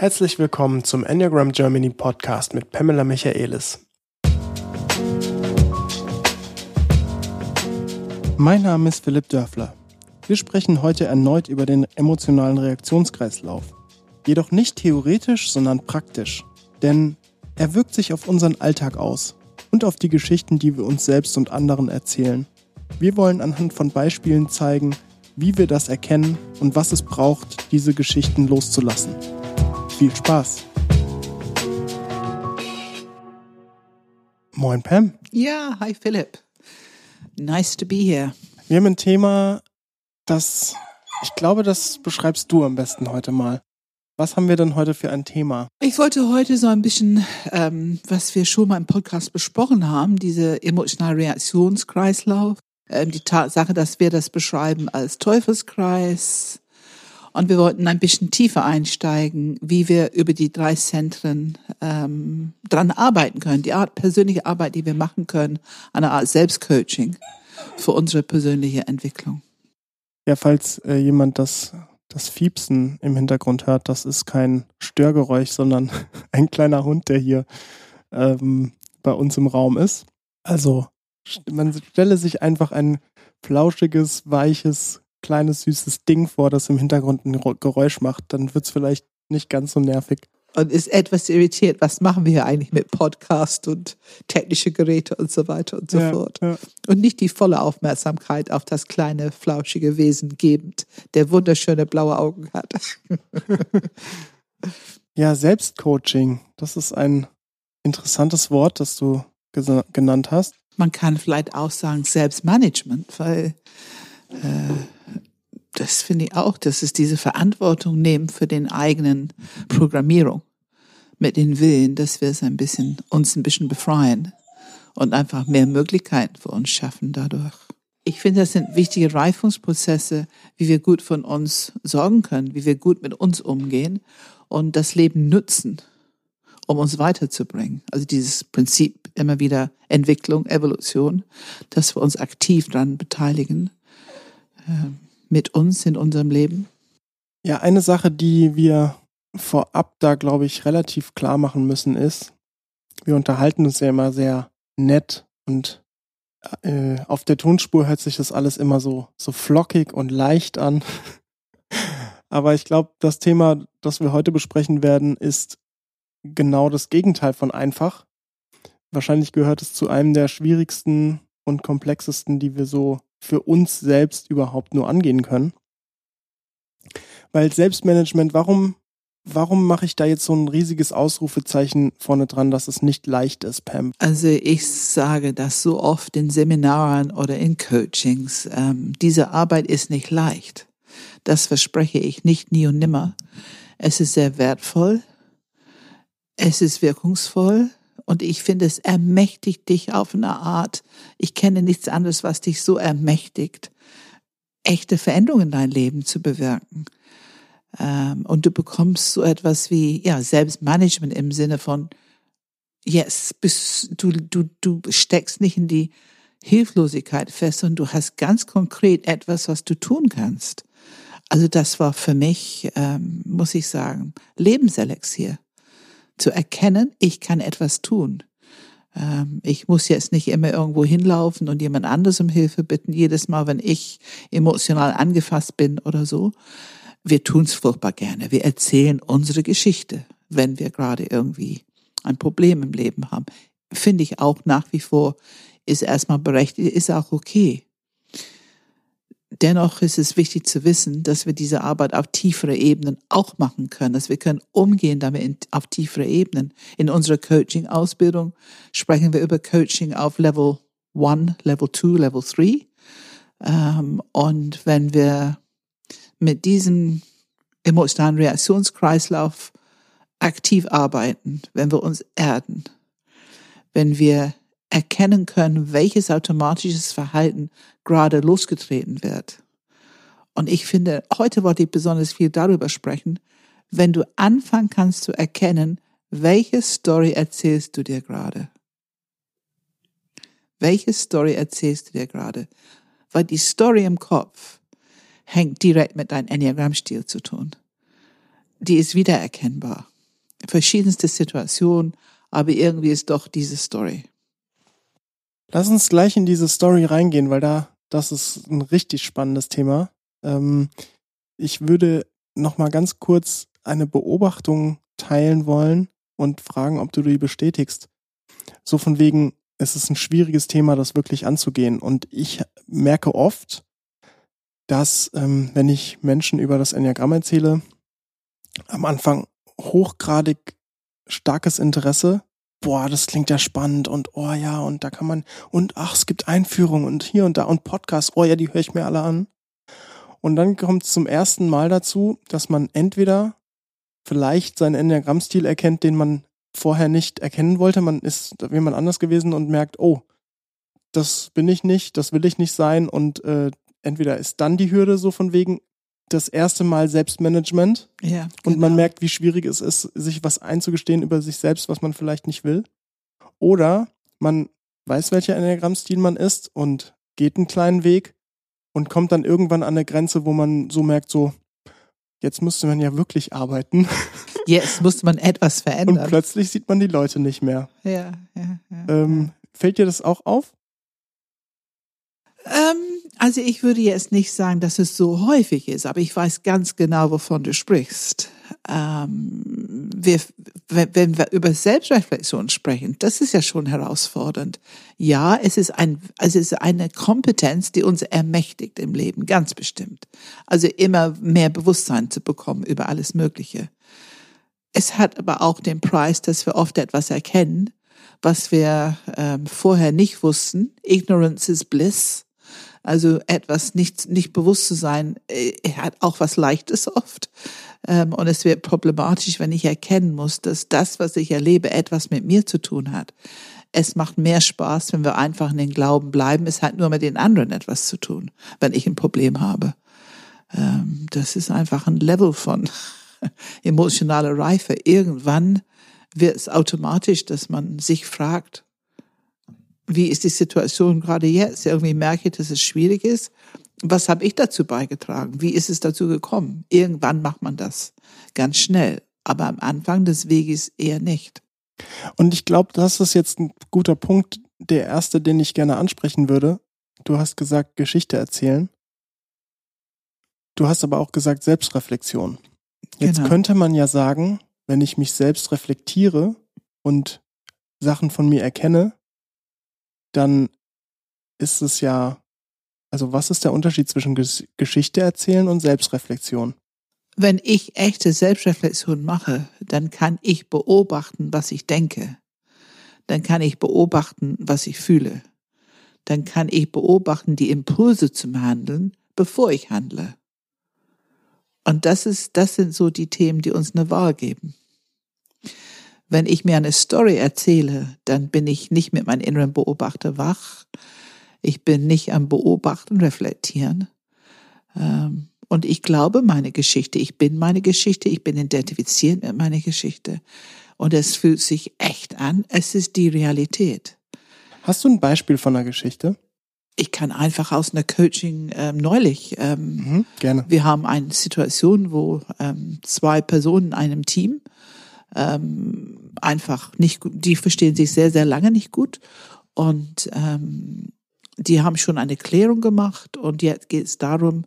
Herzlich willkommen zum Enneagram Germany Podcast mit Pamela Michaelis. Mein Name ist Philipp Dörfler. Wir sprechen heute erneut über den emotionalen Reaktionskreislauf. Jedoch nicht theoretisch, sondern praktisch. Denn er wirkt sich auf unseren Alltag aus und auf die Geschichten, die wir uns selbst und anderen erzählen. Wir wollen anhand von Beispielen zeigen, wie wir das erkennen und was es braucht, diese Geschichten loszulassen. Viel Spaß! Moin Pam. Ja, hi Philipp. Nice to be here. Wir haben ein Thema, das, ich glaube, das beschreibst du am besten heute mal. Was haben wir denn heute für ein Thema? Ich wollte heute so ein bisschen, ähm, was wir schon mal im Podcast besprochen haben, diese emotionale Reaktionskreislauf, ähm, die Tatsache, dass wir das beschreiben als Teufelskreis. Und wir wollten ein bisschen tiefer einsteigen, wie wir über die drei Zentren ähm, dran arbeiten können, die Art persönliche Arbeit, die wir machen können, eine Art Selbstcoaching für unsere persönliche Entwicklung. Ja, falls äh, jemand das das Fiepsen im Hintergrund hört, das ist kein Störgeräusch, sondern ein kleiner Hund, der hier ähm, bei uns im Raum ist. Also man stelle sich einfach ein flauschiges, weiches, kleines, süßes Ding vor, das im Hintergrund ein Geräusch macht. Dann wird es vielleicht nicht ganz so nervig und ist etwas irritiert, was machen wir hier eigentlich mit Podcast und technische Geräte und so weiter und so ja, fort. Ja. Und nicht die volle Aufmerksamkeit auf das kleine, flauschige Wesen gebend, der wunderschöne blaue Augen hat. ja, Selbstcoaching, das ist ein interessantes Wort, das du genannt hast. Man kann vielleicht auch sagen Selbstmanagement, weil äh, das finde ich auch, dass es diese Verantwortung nehmen für den eigenen Programmierung mit den Willen, dass wir es ein bisschen, uns ein bisschen befreien und einfach mehr Möglichkeiten für uns schaffen dadurch. Ich finde, das sind wichtige Reifungsprozesse, wie wir gut von uns sorgen können, wie wir gut mit uns umgehen und das Leben nutzen, um uns weiterzubringen. Also dieses Prinzip immer wieder Entwicklung, Evolution, dass wir uns aktiv daran beteiligen. Ähm, mit uns in unserem Leben? Ja, eine Sache, die wir vorab da, glaube ich, relativ klar machen müssen, ist, wir unterhalten uns ja immer sehr nett und äh, auf der Tonspur hört sich das alles immer so, so flockig und leicht an. Aber ich glaube, das Thema, das wir heute besprechen werden, ist genau das Gegenteil von einfach. Wahrscheinlich gehört es zu einem der schwierigsten und komplexesten, die wir so für uns selbst überhaupt nur angehen können. Weil Selbstmanagement, warum, warum mache ich da jetzt so ein riesiges Ausrufezeichen vorne dran, dass es nicht leicht ist, Pam? Also ich sage das so oft in Seminaren oder in Coachings. Ähm, diese Arbeit ist nicht leicht. Das verspreche ich nicht nie und nimmer. Es ist sehr wertvoll. Es ist wirkungsvoll. Und ich finde, es ermächtigt dich auf eine Art. Ich kenne nichts anderes, was dich so ermächtigt, echte Veränderungen in dein Leben zu bewirken. Ähm, und du bekommst so etwas wie, ja, Selbstmanagement im Sinne von, yes, bist, du, du, du steckst nicht in die Hilflosigkeit fest und du hast ganz konkret etwas, was du tun kannst. Also das war für mich, ähm, muss ich sagen, Lebenselixier zu erkennen, ich kann etwas tun. Ähm, ich muss jetzt nicht immer irgendwo hinlaufen und jemand anderes um Hilfe bitten, jedes Mal, wenn ich emotional angefasst bin oder so. Wir tun es furchtbar gerne. Wir erzählen unsere Geschichte, wenn wir gerade irgendwie ein Problem im Leben haben. Finde ich auch nach wie vor, ist erstmal berechtigt, ist auch okay. Dennoch ist es wichtig zu wissen, dass wir diese Arbeit auf tiefere Ebenen auch machen können, dass wir können umgehen damit auf tiefere Ebenen. In unserer Coaching-Ausbildung sprechen wir über Coaching auf Level 1, Level 2, Level 3. Ähm, und wenn wir mit diesem emotionalen Reaktionskreislauf aktiv arbeiten, wenn wir uns erden, wenn wir erkennen können, welches automatisches Verhalten gerade losgetreten wird. Und ich finde, heute wollte ich besonders viel darüber sprechen, wenn du anfangen kannst zu erkennen, welche Story erzählst du dir gerade? Welche Story erzählst du dir gerade? Weil die Story im Kopf hängt direkt mit deinem Enneagram-Stil zu tun. Die ist wiedererkennbar. verschiedenste Situationen, aber irgendwie ist doch diese Story. Lass uns gleich in diese Story reingehen, weil da, das ist ein richtig spannendes Thema. Ähm, ich würde noch mal ganz kurz eine Beobachtung teilen wollen und fragen, ob du die bestätigst. So von wegen, es ist ein schwieriges Thema, das wirklich anzugehen. Und ich merke oft, dass, ähm, wenn ich Menschen über das Enneagramm erzähle, am Anfang hochgradig starkes Interesse. Boah, das klingt ja spannend und oh ja, und da kann man, und ach, es gibt Einführungen und hier und da und Podcasts, oh ja, die höre ich mir alle an. Und dann kommt es zum ersten Mal dazu, dass man entweder vielleicht seinen Enneagrammstil erkennt, den man vorher nicht erkennen wollte. Man ist jemand anders gewesen und merkt, oh, das bin ich nicht, das will ich nicht sein. Und äh, entweder ist dann die Hürde so von wegen das erste Mal Selbstmanagement. Ja. Genau. Und man merkt, wie schwierig es ist, sich was einzugestehen über sich selbst, was man vielleicht nicht will. Oder man weiß, welcher Enneagrammstil man ist und geht einen kleinen Weg und kommt dann irgendwann an eine Grenze, wo man so merkt, so, jetzt müsste man ja wirklich arbeiten. Jetzt muss man etwas verändern. Und plötzlich sieht man die Leute nicht mehr. Ja, ja, ja. Ähm, fällt dir das auch auf? Ähm, also ich würde jetzt nicht sagen, dass es so häufig ist, aber ich weiß ganz genau, wovon du sprichst. Ähm, wir, wenn wir über Selbstreflexion sprechen, das ist ja schon herausfordernd. Ja, es ist ein, es ist eine Kompetenz, die uns ermächtigt im Leben, ganz bestimmt. Also immer mehr Bewusstsein zu bekommen über alles Mögliche. Es hat aber auch den Preis, dass wir oft etwas erkennen, was wir ähm, vorher nicht wussten. Ignorance is bliss. Also etwas nicht, nicht bewusst zu sein, äh, hat auch was Leichtes oft. Ähm, und es wird problematisch, wenn ich erkennen muss, dass das, was ich erlebe, etwas mit mir zu tun hat. Es macht mehr Spaß, wenn wir einfach in den Glauben bleiben. Es hat nur mit den anderen etwas zu tun, wenn ich ein Problem habe. Ähm, das ist einfach ein Level von emotionaler Reife. Irgendwann wird es automatisch, dass man sich fragt, wie ist die Situation gerade jetzt? Irgendwie merke ich, dass es schwierig ist. Was habe ich dazu beigetragen? Wie ist es dazu gekommen? Irgendwann macht man das ganz schnell, aber am Anfang des Weges eher nicht. Und ich glaube, das ist jetzt ein guter Punkt, der erste, den ich gerne ansprechen würde. Du hast gesagt, Geschichte erzählen. Du hast aber auch gesagt, Selbstreflexion. Jetzt Genau. könnte man ja sagen, wenn ich mich selbst reflektiere und Sachen von mir erkenne, dann ist es ja, also was ist der Unterschied zwischen Ges Geschichte erzählen und Selbstreflexion? Wenn ich echte Selbstreflexion mache, dann kann ich beobachten, was ich denke. Dann kann ich beobachten, was ich fühle. Dann kann ich beobachten die Impulse zum Handeln, bevor ich handle. Und das ist, das sind so die Themen, die uns eine Wahl geben. Wenn ich mir eine Story erzähle, dann bin ich nicht mit meinem inneren Beobachter wach. Ich bin nicht am Beobachten, reflektieren. Ähm, und ich glaube meine Geschichte. Ich bin meine Geschichte. Ich bin identifiziert mit meiner Geschichte. Und es fühlt sich echt an. Es ist die Realität. Hast du ein Beispiel von einer Geschichte? Ich kann einfach aus einer Coaching ähm, neulich. Ähm, Mhm, gerne. wir haben eine Situation, wo ähm, zwei Personen in einem Team ähm, einfach nicht gut, die verstehen sich sehr, sehr lange nicht gut und ähm, die haben schon eine Klärung gemacht und jetzt geht es darum,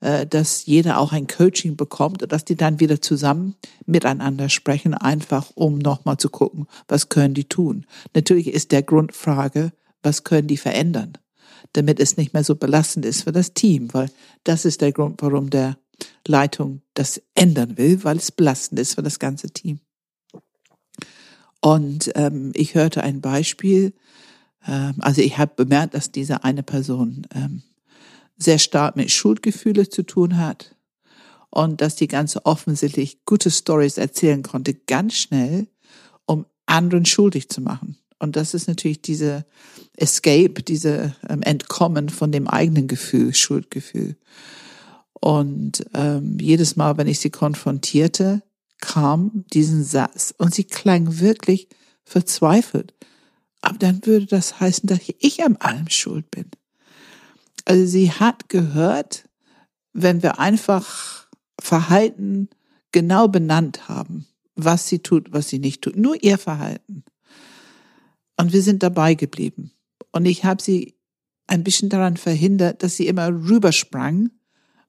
äh, dass jeder auch ein Coaching bekommt und dass die dann wieder zusammen miteinander sprechen, einfach um nochmal zu gucken, was können die tun. Natürlich ist der Grundfrage, was können die verändern, damit es nicht mehr so belastend ist für das Team, weil das ist der Grund, warum der Leitung das ändern will, weil es belastend ist für das ganze Team. Und ähm, ich hörte ein Beispiel, ähm, also ich habe bemerkt, dass diese eine Person ähm, sehr stark mit Schuldgefühle zu tun hat und dass die ganze offensichtlich gute Stories erzählen konnte, ganz schnell, um anderen schuldig zu machen. Und das ist natürlich diese Escape, diese ähm, Entkommen von dem eigenen Gefühl, Schuldgefühl. Und ähm, jedes Mal, wenn ich sie konfrontierte, kam diesen Satz und sie klang wirklich verzweifelt. Aber dann würde das heißen, dass ich an allem schuld bin. Also sie hat gehört, wenn wir einfach Verhalten genau benannt haben, was sie tut, was sie nicht tut. Nur ihr Verhalten. Und wir sind dabei geblieben. Und ich habe sie ein bisschen daran verhindert, dass sie immer rübersprang,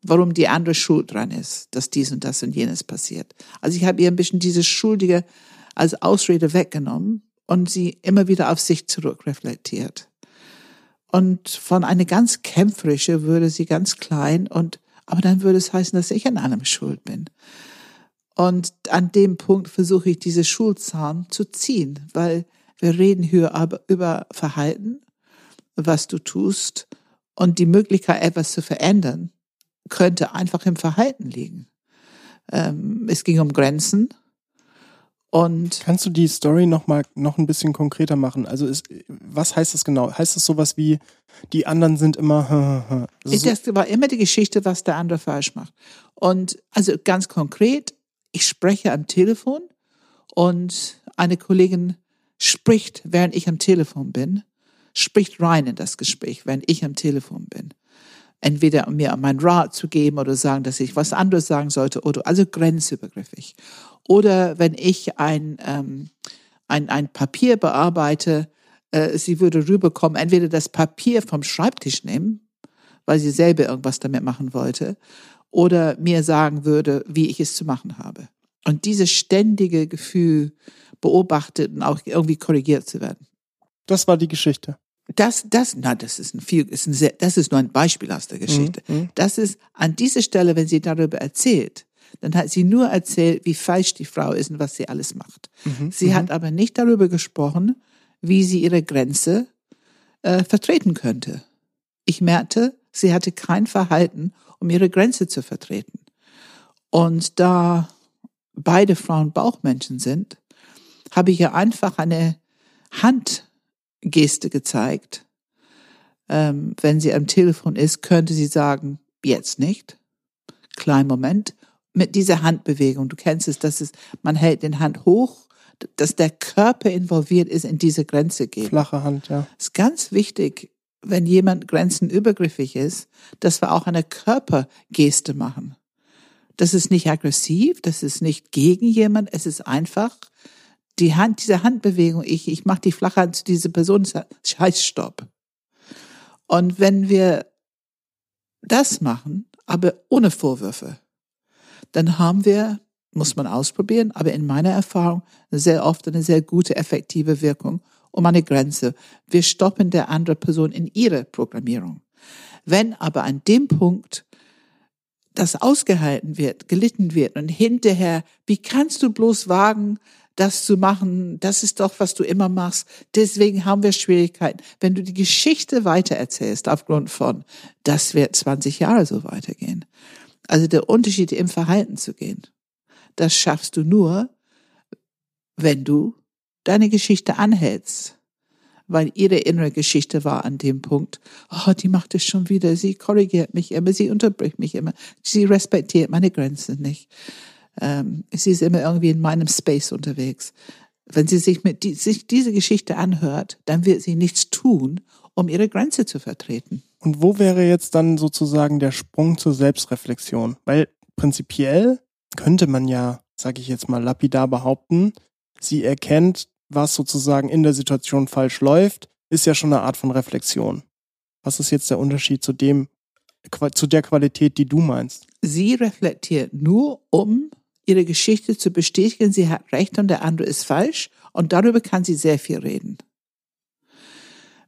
warum die andere schuld dran ist, dass dies und das und jenes passiert. Also ich habe ihr ein bisschen diese Schuldige als Ausrede weggenommen und sie immer wieder auf sich zurückreflektiert. Und von einer ganz kämpferische würde sie ganz klein und, aber dann würde es heißen, dass ich an allem schuld bin. Und an dem Punkt versuche ich diese Schulzahn zu ziehen, weil wir reden hier aber über Verhalten, was du tust und die Möglichkeit, etwas zu verändern, könnte einfach im Verhalten liegen. Ähm, es ging um Grenzen. Und Kannst du die Story noch mal noch ein bisschen konkreter machen? Also ist, was heißt das genau? Heißt das sowas wie die anderen sind immer also das war immer die Geschichte, was der andere falsch macht. Und also ganz konkret, ich spreche am Telefon und eine Kollegin spricht, während ich am Telefon bin, spricht rein in das Gespräch, wenn ich am Telefon bin. Entweder mir meinen Rat zu geben oder sagen, dass ich was anderes sagen sollte oder also grenzübergriffig. Oder wenn ich ein, ähm, ein, ein Papier bearbeite, äh, sie würde rüberkommen, entweder das Papier vom Schreibtisch nehmen, weil sie selber irgendwas damit machen wollte, oder mir sagen würde, wie ich es zu machen habe. Und dieses ständige Gefühl, beobachtet und auch irgendwie korrigiert zu werden. Das war die Geschichte. Das, das, na, das ist ein viel, ist ein sehr, das ist nur ein Beispiel aus der Geschichte. Mhm, mhm. Das ist an dieser Stelle, wenn sie darüber erzählt, dann hat sie nur erzählt, wie falsch die Frau ist und was sie alles macht. Mhm, sie mhm. hat aber nicht darüber gesprochen, wie sie ihre Grenze äh, vertreten könnte. Ich merkte, sie hatte kein Verhalten, um ihre Grenze zu vertreten. Und da beide Frauen Bauchmenschen sind, habe ich ihr einfach eine Handgeste gezeigt. Ähm, wenn sie am Telefon ist, könnte sie sagen, jetzt nicht. Kleinen Moment. Mit dieser Handbewegung, du kennst es, dass es, man hält den Hand hoch, dass der Körper involviert ist in diese Grenze geht. Flache Hand, ja. Ist ganz wichtig, wenn jemand grenzenübergriffig ist, dass wir auch eine Körpergeste machen. Das ist nicht aggressiv, das ist nicht gegen jemand, es ist einfach die Hand, diese Handbewegung, ich, ich mache die Flachhand zu dieser Person, scheiß Stopp. Und wenn wir das machen, aber ohne Vorwürfe, dann haben wir, muss man ausprobieren, aber in meiner Erfahrung sehr oft eine sehr gute, effektive Wirkung um eine Grenze. Wir stoppen der andere Person in ihre Programmierung. Wenn aber an dem Punkt das ausgehalten wird, gelitten wird und hinterher, wie kannst du bloß wagen, das zu machen, das ist doch, was du immer machst. Deswegen haben wir Schwierigkeiten. Wenn du die Geschichte weitererzählst aufgrund von, das wird 20 Jahre so weitergehen. Also der Unterschied im Verhalten zu gehen, das schaffst du nur, wenn du deine Geschichte anhältst. Weil ihre innere Geschichte war an dem Punkt, oh, die macht es schon wieder, sie korrigiert mich immer, sie unterbricht mich immer, sie respektiert meine Grenzen nicht. Ähm, sie ist immer irgendwie in meinem Space unterwegs. Wenn sie sich mit die, sich diese Geschichte anhört, dann wird sie nichts tun, um ihre Grenze zu vertreten. Und wo wäre jetzt dann sozusagen der Sprung zur Selbstreflexion? Weil prinzipiell könnte man ja, sage ich jetzt mal lapidar behaupten, sie erkennt, was sozusagen in der Situation falsch läuft, ist ja schon eine Art von Reflexion. Was ist jetzt der Unterschied zu dem, zu der Qualität, die du meinst? Sie reflektiert nur, um ihre Geschichte zu bestätigen, sie hat recht und der andere ist falsch und darüber kann sie sehr viel reden.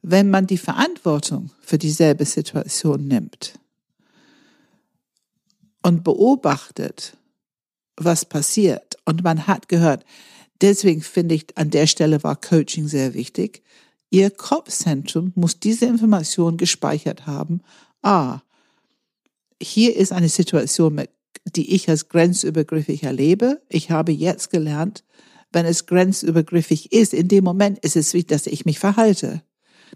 Wenn man die Verantwortung für dieselbe Situation nimmt und beobachtet, was passiert und man hat gehört, deswegen finde ich, an der Stelle war Coaching sehr wichtig. Ihr Kopfzentrum muss diese Information gespeichert haben. Ah, hier ist eine Situation mit die ich als grenzübergriffig erlebe. Ich habe jetzt gelernt, wenn es grenzübergriffig ist, in dem Moment ist es wichtig, dass ich mich verhalte,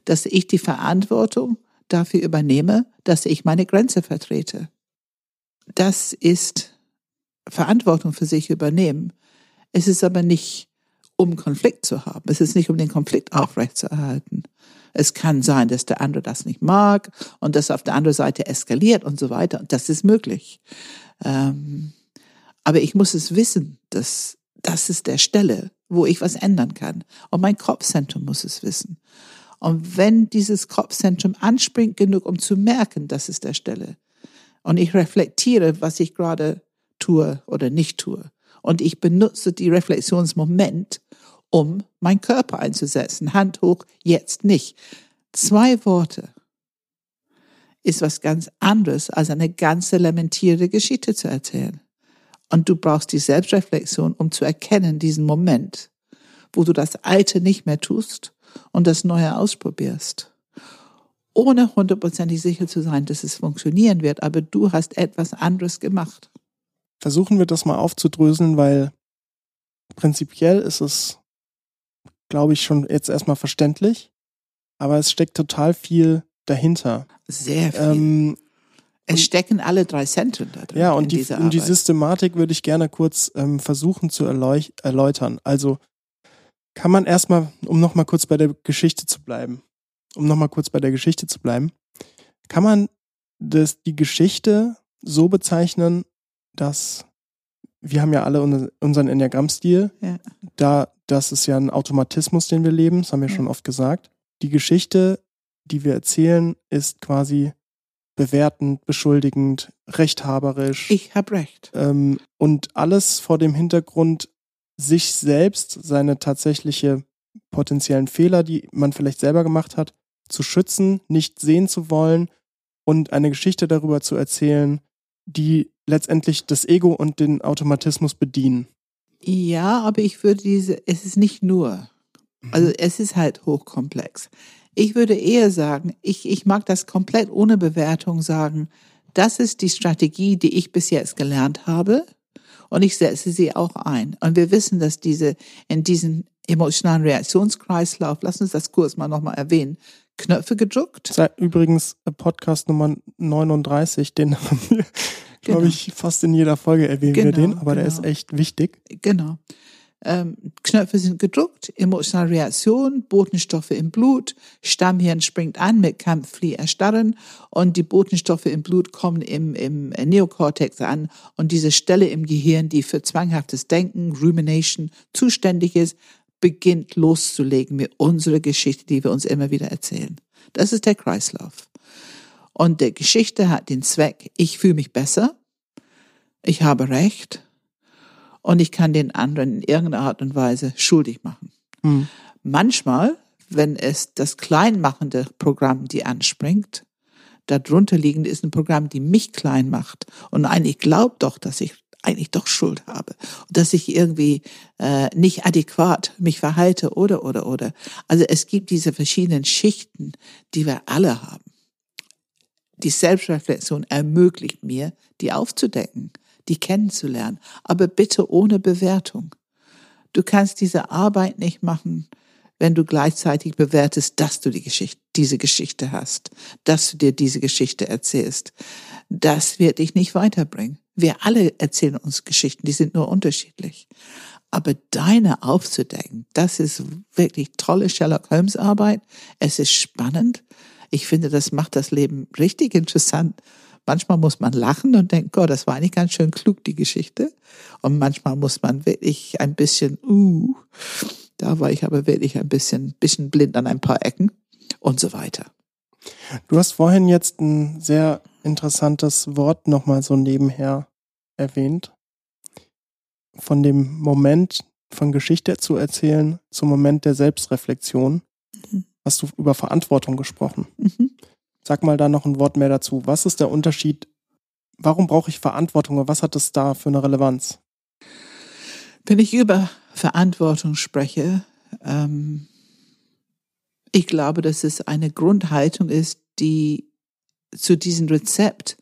dass ich die Verantwortung dafür übernehme, dass ich meine Grenze vertrete. Das ist Verantwortung für sich übernehmen. Es ist aber nicht, um Konflikt zu haben. Es ist nicht, um den Konflikt aufrechtzuerhalten. Es kann sein, dass der andere das nicht mag und das auf der anderen Seite eskaliert und so weiter. Und das ist möglich. Ähm, aber ich muss es wissen, dass das ist der Stelle, wo ich was ändern kann. Und mein Kopfzentrum muss es wissen. Und wenn dieses Kopfzentrum anspringt genug, um zu merken, das ist der Stelle, und ich reflektiere, was ich gerade tue oder nicht tue, und ich benutze die Reflexionsmoment, um meinen Körper einzusetzen. Hand hoch, jetzt nicht. Zwei Worte ist was ganz anderes, als eine ganze lamentierte Geschichte zu erzählen. Und du brauchst die Selbstreflexion, um zu erkennen, diesen Moment, wo du das Alte nicht mehr tust und das Neue ausprobierst. Ohne hundertprozentig sicher zu sein, dass es funktionieren wird, aber du hast etwas anderes gemacht. Versuchen wir das mal aufzudröseln, weil prinzipiell ist es, glaube ich, schon jetzt erstmal verständlich, aber es steckt total viel dahinter. Sehr viel. Ähm, es stecken alle drei Zentren da drin. Ja, und die, und die Systematik würde ich gerne kurz ähm, versuchen zu erläutern. Also kann man erstmal, um nochmal kurz bei der Geschichte zu bleiben, um nochmal kurz bei der Geschichte zu bleiben, kann man das, die Geschichte so bezeichnen, dass wir haben ja alle unseren Enneagramm-Stil. Ja. Da, das ist ja ein Automatismus, den wir leben, das haben wir ja. schon oft gesagt. Die Geschichte, die wir erzählen, ist quasi bewertend, beschuldigend, rechthaberisch. Ich habe recht. Ähm, und alles vor dem Hintergrund, sich selbst, seine tatsächliche potenziellen Fehler, die man vielleicht selber gemacht hat, zu schützen, nicht sehen zu wollen und eine Geschichte darüber zu erzählen, die letztendlich das Ego und den Automatismus bedienen. Ja, aber ich würde diese, es ist nicht nur. Also mhm. es ist halt hochkomplex. Ich würde eher sagen, ich, ich mag das komplett ohne Bewertung sagen, das ist die Strategie, die ich bis jetzt gelernt habe und ich setze sie auch ein. Und wir wissen, dass diese, in diesem emotionalen Reaktionskreislauf, lass uns das kurz mal nochmal erwähnen, Knöpfe gedruckt. Sei übrigens Podcast Nummer 39, den haben wir, genau. glaube ich, fast in jeder Folge erwähnen genau, wir den, aber genau. der ist genau. echt wichtig. Genau ähm, Knöpfe sind gedruckt, emotionale Reaktion, Botenstoffe im Blut, Stammhirn springt an mit Kampf, Flieh, Erstarren und die Botenstoffe im Blut kommen im, im Neokortex an und diese Stelle im Gehirn, die für zwanghaftes Denken, Rumination zuständig ist, beginnt loszulegen mit unserer Geschichte, die wir uns immer wieder erzählen. Das ist der Kreislauf. Und der Geschichte hat den Zweck, ich fühle mich besser, ich habe Recht, und ich kann den anderen in irgendeiner Art und Weise schuldig machen. Mhm. Manchmal, wenn es das kleinmachende Programm, die anspringt, darunter liegend ist ein Programm, die mich klein macht und eigentlich glaubt doch, dass ich eigentlich doch Schuld habe und dass ich irgendwie äh, nicht adäquat mich verhalte oder oder oder. Also es gibt diese verschiedenen Schichten, die wir alle haben. Die Selbstreflexion ermöglicht mir, die aufzudecken die kennenzulernen, aber bitte ohne Bewertung. Du kannst diese Arbeit nicht machen, wenn du gleichzeitig bewertest, dass du die Geschichte, diese Geschichte hast, dass du dir diese Geschichte erzählst. Das wird dich nicht weiterbringen. Wir alle erzählen uns Geschichten, die sind nur unterschiedlich. Aber deine aufzudecken, das ist wirklich tolle Sherlock Holmes Arbeit. Es ist spannend. Ich finde, das macht das Leben richtig interessant Manchmal muss man lachen und denken, Gott, das war eigentlich ganz schön klug, die Geschichte. Und manchmal muss man wirklich ein bisschen, uh, da war ich aber wirklich ein bisschen, bisschen blind an ein paar Ecken und so weiter. Du hast vorhin jetzt ein sehr interessantes Wort nochmal so nebenher erwähnt. Von dem Moment von Geschichte zu erzählen zum Moment der Selbstreflexion mhm. hast du über Verantwortung gesprochen. Mhm. Sag mal da noch ein Wort mehr dazu. Was ist der Unterschied? Warum brauche ich Verantwortung? Was hat es da für eine Relevanz? Wenn ich über Verantwortung spreche, ähm, ich glaube, dass es eine Grundhaltung ist, die zu diesem Rezept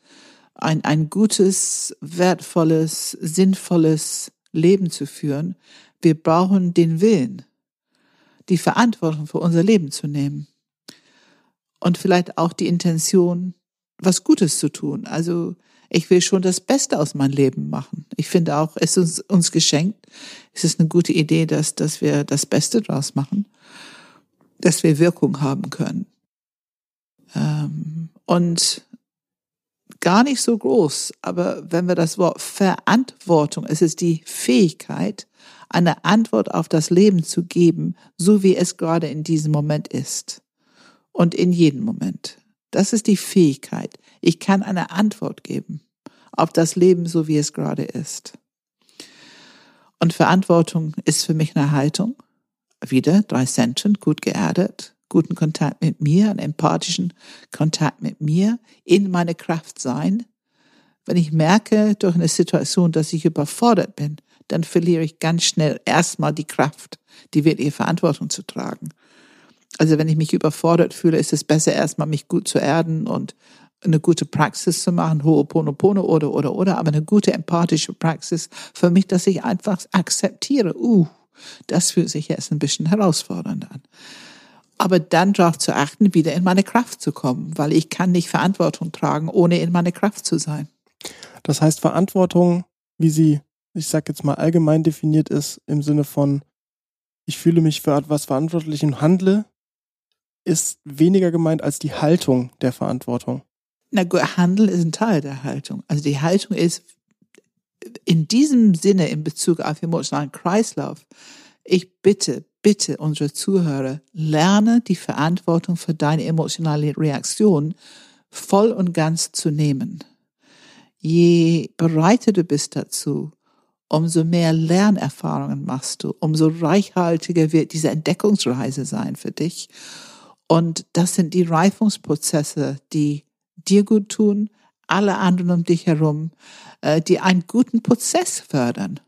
ein, ein gutes, wertvolles, sinnvolles Leben zu führen. Wir brauchen den Willen, die Verantwortung für unser Leben zu nehmen und vielleicht auch die Intention, was Gutes zu tun. Also ich will schon das Beste aus meinem Leben machen. Ich finde auch, es ist uns, uns geschenkt. Es ist eine gute Idee, dass, dass wir das Beste draus machen, dass wir Wirkung haben können. Ähm, und gar nicht so groß, aber wenn wir das Wort Verantwortung, es ist die Fähigkeit, eine Antwort auf das Leben zu geben, so wie es gerade in diesem Moment ist. Und in jedem Moment. Das ist die Fähigkeit. Ich kann eine Antwort geben auf das Leben, so wie es gerade ist. Und Verantwortung ist für mich eine Haltung. Wieder drei Zentren, gut geerdet, guten Kontakt mit mir, einen empathischen Kontakt mit mir, in meine Kraft sein. Wenn ich merke durch eine Situation, dass ich überfordert bin, dann verliere ich ganz schnell erstmal die Kraft, die wirkliche Verantwortung zu tragen. Also wenn ich mich überfordert fühle, ist es besser erstmal mich gut zu erden und eine gute Praxis zu machen, Ho'oponopono oder, oder, oder, aber eine gute empathische Praxis für mich, dass ich einfach akzeptiere, uh, das fühlt sich jetzt ein bisschen herausfordernd an. Aber dann darauf zu achten, wieder in meine Kraft zu kommen, weil ich kann nicht Verantwortung tragen, ohne in meine Kraft zu sein. Das heißt, Verantwortung, wie sie, ich sag jetzt mal allgemein definiert ist, im Sinne von, ich fühle mich für etwas verantwortlich und handle, ist weniger gemeint als die Haltung der Verantwortung. Na gut, Handel ist ein Teil der Haltung. Also die Haltung ist in diesem Sinne in Bezug auf emotionalen Kreislauf. Ich bitte, bitte unsere Zuhörer, lerne die Verantwortung für deine emotionale Reaktion voll und ganz zu nehmen. Je bereiter du bist dazu, umso mehr Lernerfahrungen machst du, umso reichhaltiger wird diese Entdeckungsreise sein für dich. Und das sind die Reifungsprozesse, die dir gut tun, alle anderen um dich herum, äh, die einen guten Prozess fördern.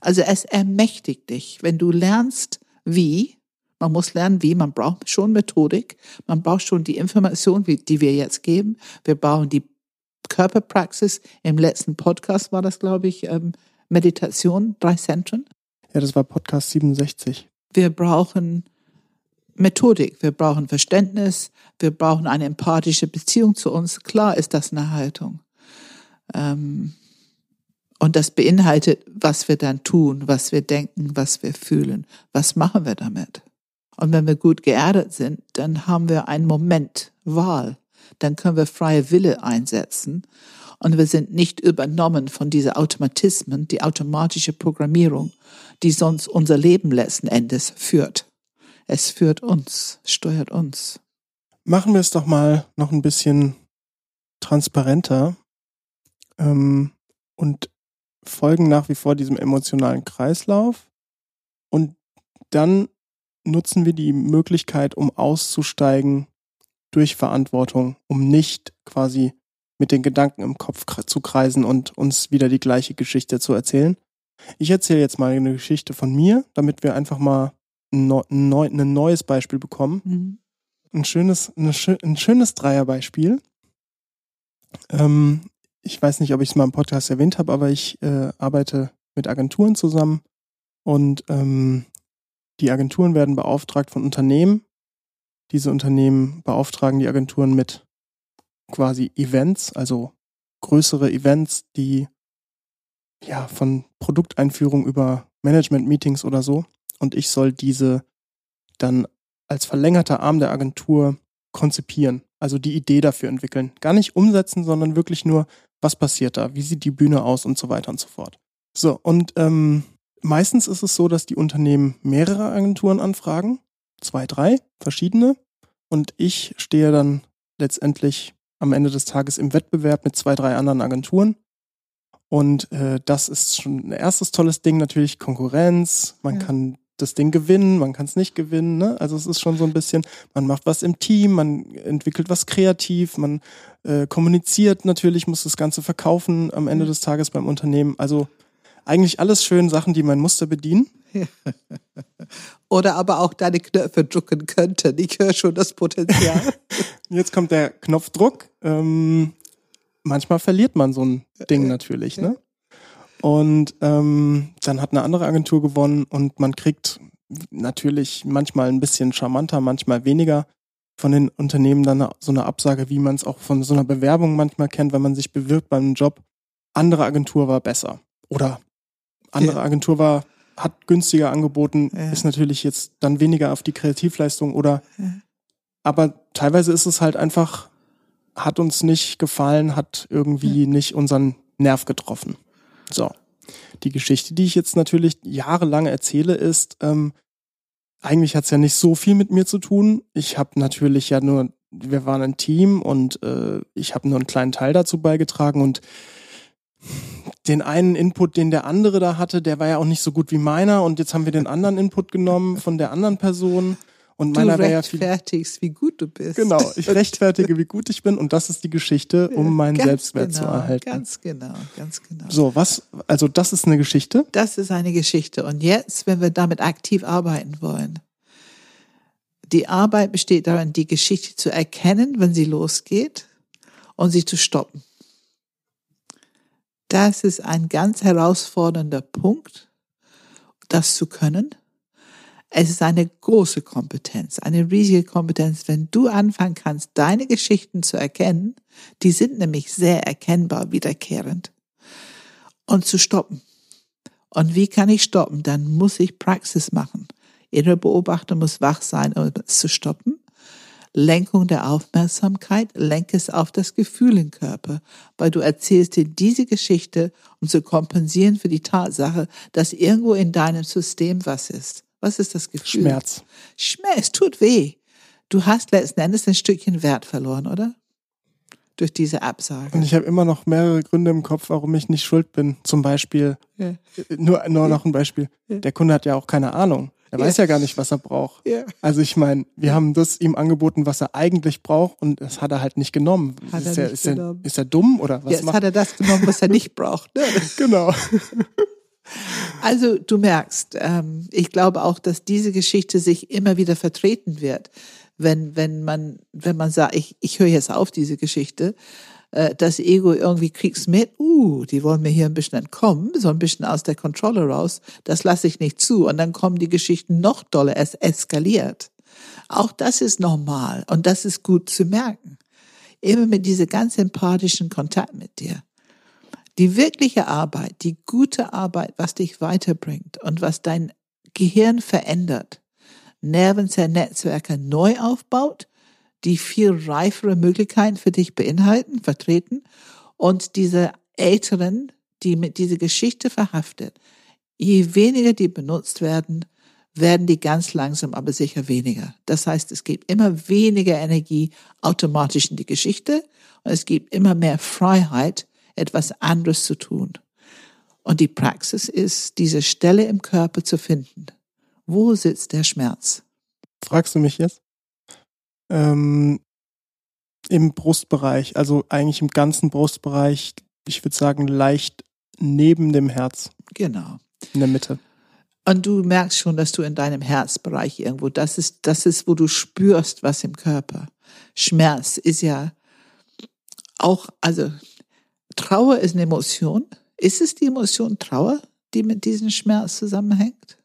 Also es ermächtigt dich, wenn du lernst, wie, man muss lernen, wie, man braucht schon Methodik, man braucht schon die Information, die wir jetzt geben. Wir brauchen die Körperpraxis. Im letzten Podcast war das, glaube ich, ähm, Meditation, drei Zentren. Ja, das war Podcast 67. Wir brauchen Methodik, wir brauchen Verständnis, wir brauchen eine empathische Beziehung zu uns. Klar ist das eine Haltung. Ähm, und das beinhaltet, was wir dann tun, was wir denken, was wir fühlen. Was machen wir damit? Und wenn wir gut geerdet sind, dann haben wir einen Moment Wahl. Dann können wir freie Wille einsetzen. Und wir sind nicht übernommen von diesen Automatismen, die automatische Programmierung, die sonst unser Leben letzten Endes führt. Es führt uns, steuert uns. Machen wir es doch mal noch ein bisschen transparenter ähm, und folgen nach wie vor diesem emotionalen Kreislauf. Und dann nutzen wir die Möglichkeit, um auszusteigen durch Verantwortung, um nicht quasi mit den Gedanken im Kopf zu kreisen und uns wieder die gleiche Geschichte zu erzählen. Ich erzähle jetzt mal eine Geschichte von mir, damit wir einfach mal ein, neu, ein neues Beispiel bekommen. Mhm. Ein schönes, eine, ein schönes Dreierbeispiel. Ähm, ich weiß nicht, ob ich es mal im Podcast erwähnt habe, aber ich äh, arbeite mit Agenturen zusammen und ähm, die Agenturen werden beauftragt von Unternehmen. Diese Unternehmen beauftragen die Agenturen mit quasi Events, also größere Events, die ja von Produkteinführung über Management-Meetings oder so und ich soll diese dann als verlängerter Arm der Agentur konzipieren, also die Idee dafür entwickeln. Gar nicht umsetzen, sondern wirklich nur, was passiert da, wie sieht die Bühne aus und so weiter und so fort. So, und ähm, meistens ist es so, dass die Unternehmen mehrere Agenturen anfragen, zwei, drei verschiedene, und ich stehe dann letztendlich am Ende des Tages im Wettbewerb mit zwei, drei anderen Agenturen und äh, das ist schon ein erstes tolles Ding, natürlich Konkurrenz. Man ja. kann das Ding gewinnen, man kann es nicht gewinnen. Ne? Also es ist schon so ein bisschen, man macht was im Team, man entwickelt was kreativ, man äh, kommuniziert natürlich, muss das Ganze verkaufen am Ende des Tages beim Unternehmen. Also eigentlich alles schön Sachen, die mein Muster bedienen. Oder aber auch deine Knöpfe drucken könnte. Ich höre schon das Potenzial. Jetzt kommt der Knopfdruck. Ähm, manchmal verliert man so ein Ding natürlich, ne? Und ähm, dann hat eine andere Agentur gewonnen und man kriegt natürlich manchmal ein bisschen charmanter, manchmal weniger von den Unternehmen dann so eine Absage, wie man es auch von so einer Bewerbung manchmal kennt, wenn man sich bewirbt beim Job. Andere Agentur war besser. Oder andere ja. Agentur war, hat günstiger angeboten, ja. ist natürlich jetzt dann weniger auf die Kreativleistung oder ja. aber teilweise ist es halt einfach hat uns nicht gefallen, hat irgendwie nicht unseren Nerv getroffen. So. Die Geschichte, die ich jetzt natürlich jahrelang erzähle, ist, ähm, eigentlich hat's ja nicht so viel mit mir zu tun. Ich habe natürlich ja nur, wir waren ein Team und äh, ich habe nur einen kleinen Teil dazu beigetragen und den einen Input, den der andere da hatte, der war ja auch nicht so gut wie meiner und jetzt haben wir den anderen Input genommen von der anderen Person und Du meiner ja viel rechtfertigst, wie gut du bist. Genau, ich rechtfertige, wie gut ich bin und das ist die Geschichte, um meinen Ganz Selbstwert genau, zu erhalten. Ganz genau, ganz genau. So, was, also das ist eine Geschichte. Das ist eine Geschichte. Und jetzt, wenn wir damit aktiv arbeiten wollen, die Arbeit besteht darin, die Geschichte zu erkennen, wenn sie losgeht und sie zu stoppen. Das ist ein ganz herausfordernder Punkt, das zu können. Es ist eine große Kompetenz, eine riesige Kompetenz, wenn du anfangen kannst, deine Geschichten zu erkennen, die sind nämlich sehr erkennbar wiederkehrend, und zu stoppen. Und wie kann ich stoppen? Dann muss ich Praxis machen. Innere Beobachter muss wach sein, um es zu stoppen. Lenkung der Aufmerksamkeit, lenke es auf das Gefühl im Körper, weil du erzählst dir diese Geschichte, um zu kompensieren für die Tatsache, dass irgendwo in deinem System was ist. Was ist das Gefühl? Schmerz. Schmerz, tut weh. Du hast letzten Endes ein Stückchen Wert verloren, oder? Durch diese Absage. Und ich habe immer noch mehrere Gründe im Kopf, warum ich nicht schuld bin. Zum Beispiel, Ja. nur, nur noch ein Beispiel. Ja. Der Kunde hat ja auch keine Ahnung. Er Ja. weiß ja gar nicht, was er braucht. Ja. Also ich meine, wir haben das ihm angeboten, was er eigentlich braucht und das hat er halt nicht genommen. Hat ist, er er, ist, er, genommen. ist er dumm oder was Jetzt macht hat er das genommen, was er nicht braucht. Ne? Genau. Also du merkst, ähm, ich glaube auch, dass diese Geschichte sich immer wieder vertreten wird, wenn wenn man wenn man sagt, ich ich höre jetzt auf diese Geschichte, äh, das Ego irgendwie kriegt's mit, uh, die wollen mir hier ein bisschen entkommen, so ein bisschen aus der Kontrolle raus, das lasse ich nicht zu und dann kommen die Geschichten noch doller, es eskaliert. Auch das ist normal und das ist gut zu merken. Immer mit dieser ganz empathischen Kontakt mit dir die wirkliche Arbeit, die gute Arbeit, was dich weiterbringt und was dein Gehirn verändert, Nervenzellennetzwerke neu aufbaut, die viel reifere Möglichkeiten für dich beinhalten, vertreten und diese Älteren, die mit dieser Geschichte verhaftet, je weniger die benutzt werden, werden die ganz langsam aber sicher weniger. Das heißt, es gibt immer weniger Energie automatisch in die Geschichte und es gibt immer mehr Freiheit, etwas anderes zu tun. Und die Praxis ist, diese Stelle im Körper zu finden. Wo sitzt der Schmerz? Fragst du mich jetzt? Ähm, Im Brustbereich, also eigentlich im ganzen Brustbereich, ich würde sagen leicht neben dem Herz, Genau. in der Mitte. Und du merkst schon, dass du in deinem Herzbereich irgendwo, das ist, das ist, wo du spürst, was im Körper. Schmerz ist ja auch, also Trauer ist eine Emotion. Ist es die Emotion Trauer, die mit diesem Schmerz zusammenhängt?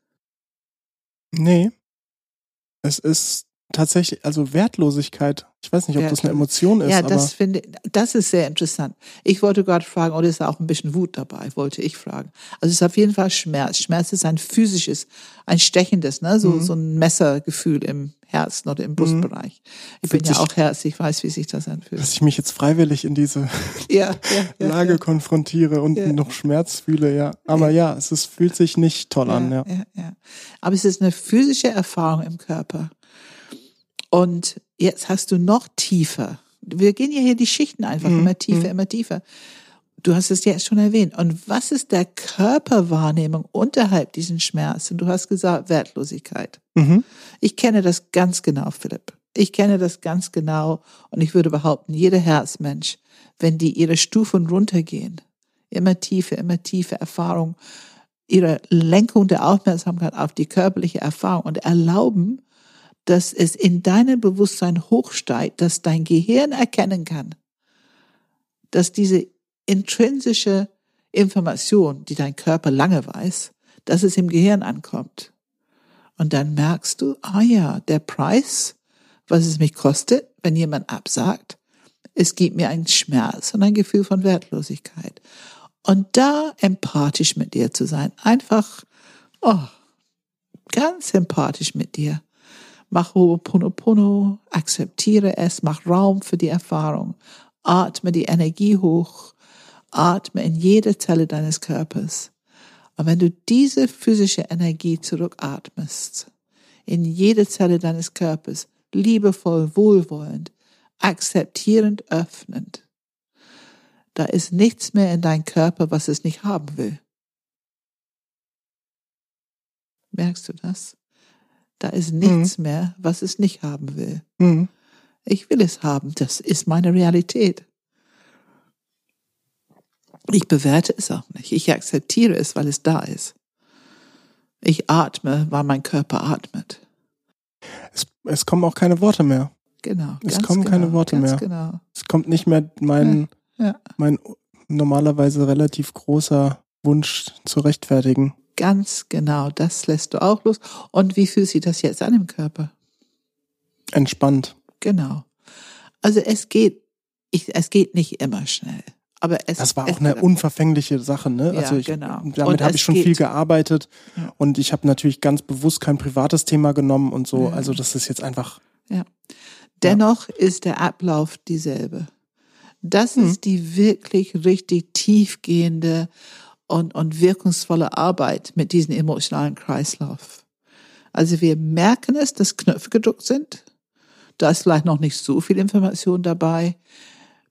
Nee. Es ist tatsächlich, also Wertlosigkeit. Ich weiß nicht, ob das eine Emotion ist, Ja, aber das finde, das ist sehr interessant. Ich wollte gerade fragen, oder ist da auch ein bisschen Wut dabei, wollte ich fragen. Also es ist auf jeden Fall Schmerz. Schmerz ist ein physisches, ein stechendes, ne, so, Mhm. so ein Messergefühl im Herzen oder im Brustbereich. Ich Fühlt bin ja sich- auch Herz, ich weiß, wie sich das anfühlt. dass ich mich jetzt freiwillig in diese Ja, ja, ja. Lage ja. konfrontiere und Ja. noch Schmerz fühle, ja. Aber ja, es ist, fühlt sich nicht toll an, ja. ja, ja. Aber es ist eine physische Erfahrung im Körper. Und jetzt hast du noch tiefer. Wir gehen ja hier die Schichten einfach Mhm, immer tiefer, mhm. immer tiefer. Du hast es jetzt schon erwähnt. Und was ist der Körperwahrnehmung unterhalb diesen Schmerz? Und du hast gesagt Wertlosigkeit. Mhm. Ich kenne das ganz genau, Philipp. Ich kenne das ganz genau. Und ich würde behaupten, jeder Herzmensch, wenn die ihre Stufen runtergehen, immer tiefer, immer tiefer Erfahrung, ihre Lenkung der Aufmerksamkeit auf die körperliche Erfahrung und erlauben, dass es in deinem Bewusstsein hochsteigt, dass dein Gehirn erkennen kann, dass diese intrinsische Information, die dein Körper lange weiß, dass es im Gehirn ankommt. Und dann merkst du, ah ja, der Preis, was es mich kostet, wenn jemand absagt, es gibt mir einen Schmerz und ein Gefühl von Wertlosigkeit. Und da empathisch mit dir zu sein, einfach, oh, ganz empathisch mit dir. Mach Ho'oponopono, akzeptiere es, mach Raum für die Erfahrung Atme die Energie hoch. Atme in jede Zelle deines Körpers. Und wenn du diese physische Energie zurückatmest, in jede Zelle deines Körpers, liebevoll, wohlwollend, akzeptierend, öffnend, da ist nichts mehr in deinem Körper, was es nicht haben will. Merkst du das? Da ist nichts mhm. mehr, was es nicht haben will. Mhm. Ich will es haben. Das ist meine Realität. Ich bewerte es auch nicht. Ich akzeptiere es, weil es da ist. Ich atme, weil mein Körper atmet. Es, es kommen auch keine Worte mehr. Genau. Es kommen genau, keine Worte mehr. Genau. Es kommt nicht mehr mein, ja. mein normalerweise relativ großer Wunsch zu rechtfertigen. Ganz genau, das lässt du auch los. Und wie fühlt sich das jetzt an im Körper? Entspannt. Genau. Also es geht, ich, es geht nicht immer schnell. Aber es, das war auch eine unverfängliche Sache, ne? Ja, also ich, genau. damit habe ich schon geht. viel gearbeitet ja. und ich habe natürlich ganz bewusst kein privates Thema genommen und so. Ja. Also das ist jetzt einfach. Ja. Dennoch ist der Ablauf dieselbe. Das hm. ist die wirklich richtig tiefgehende und, und wirkungsvolle Arbeit mit diesem emotionalen Kreislauf. Also wir merken es, dass Knöpfe gedruckt sind. Da ist vielleicht noch nicht so viel Information dabei.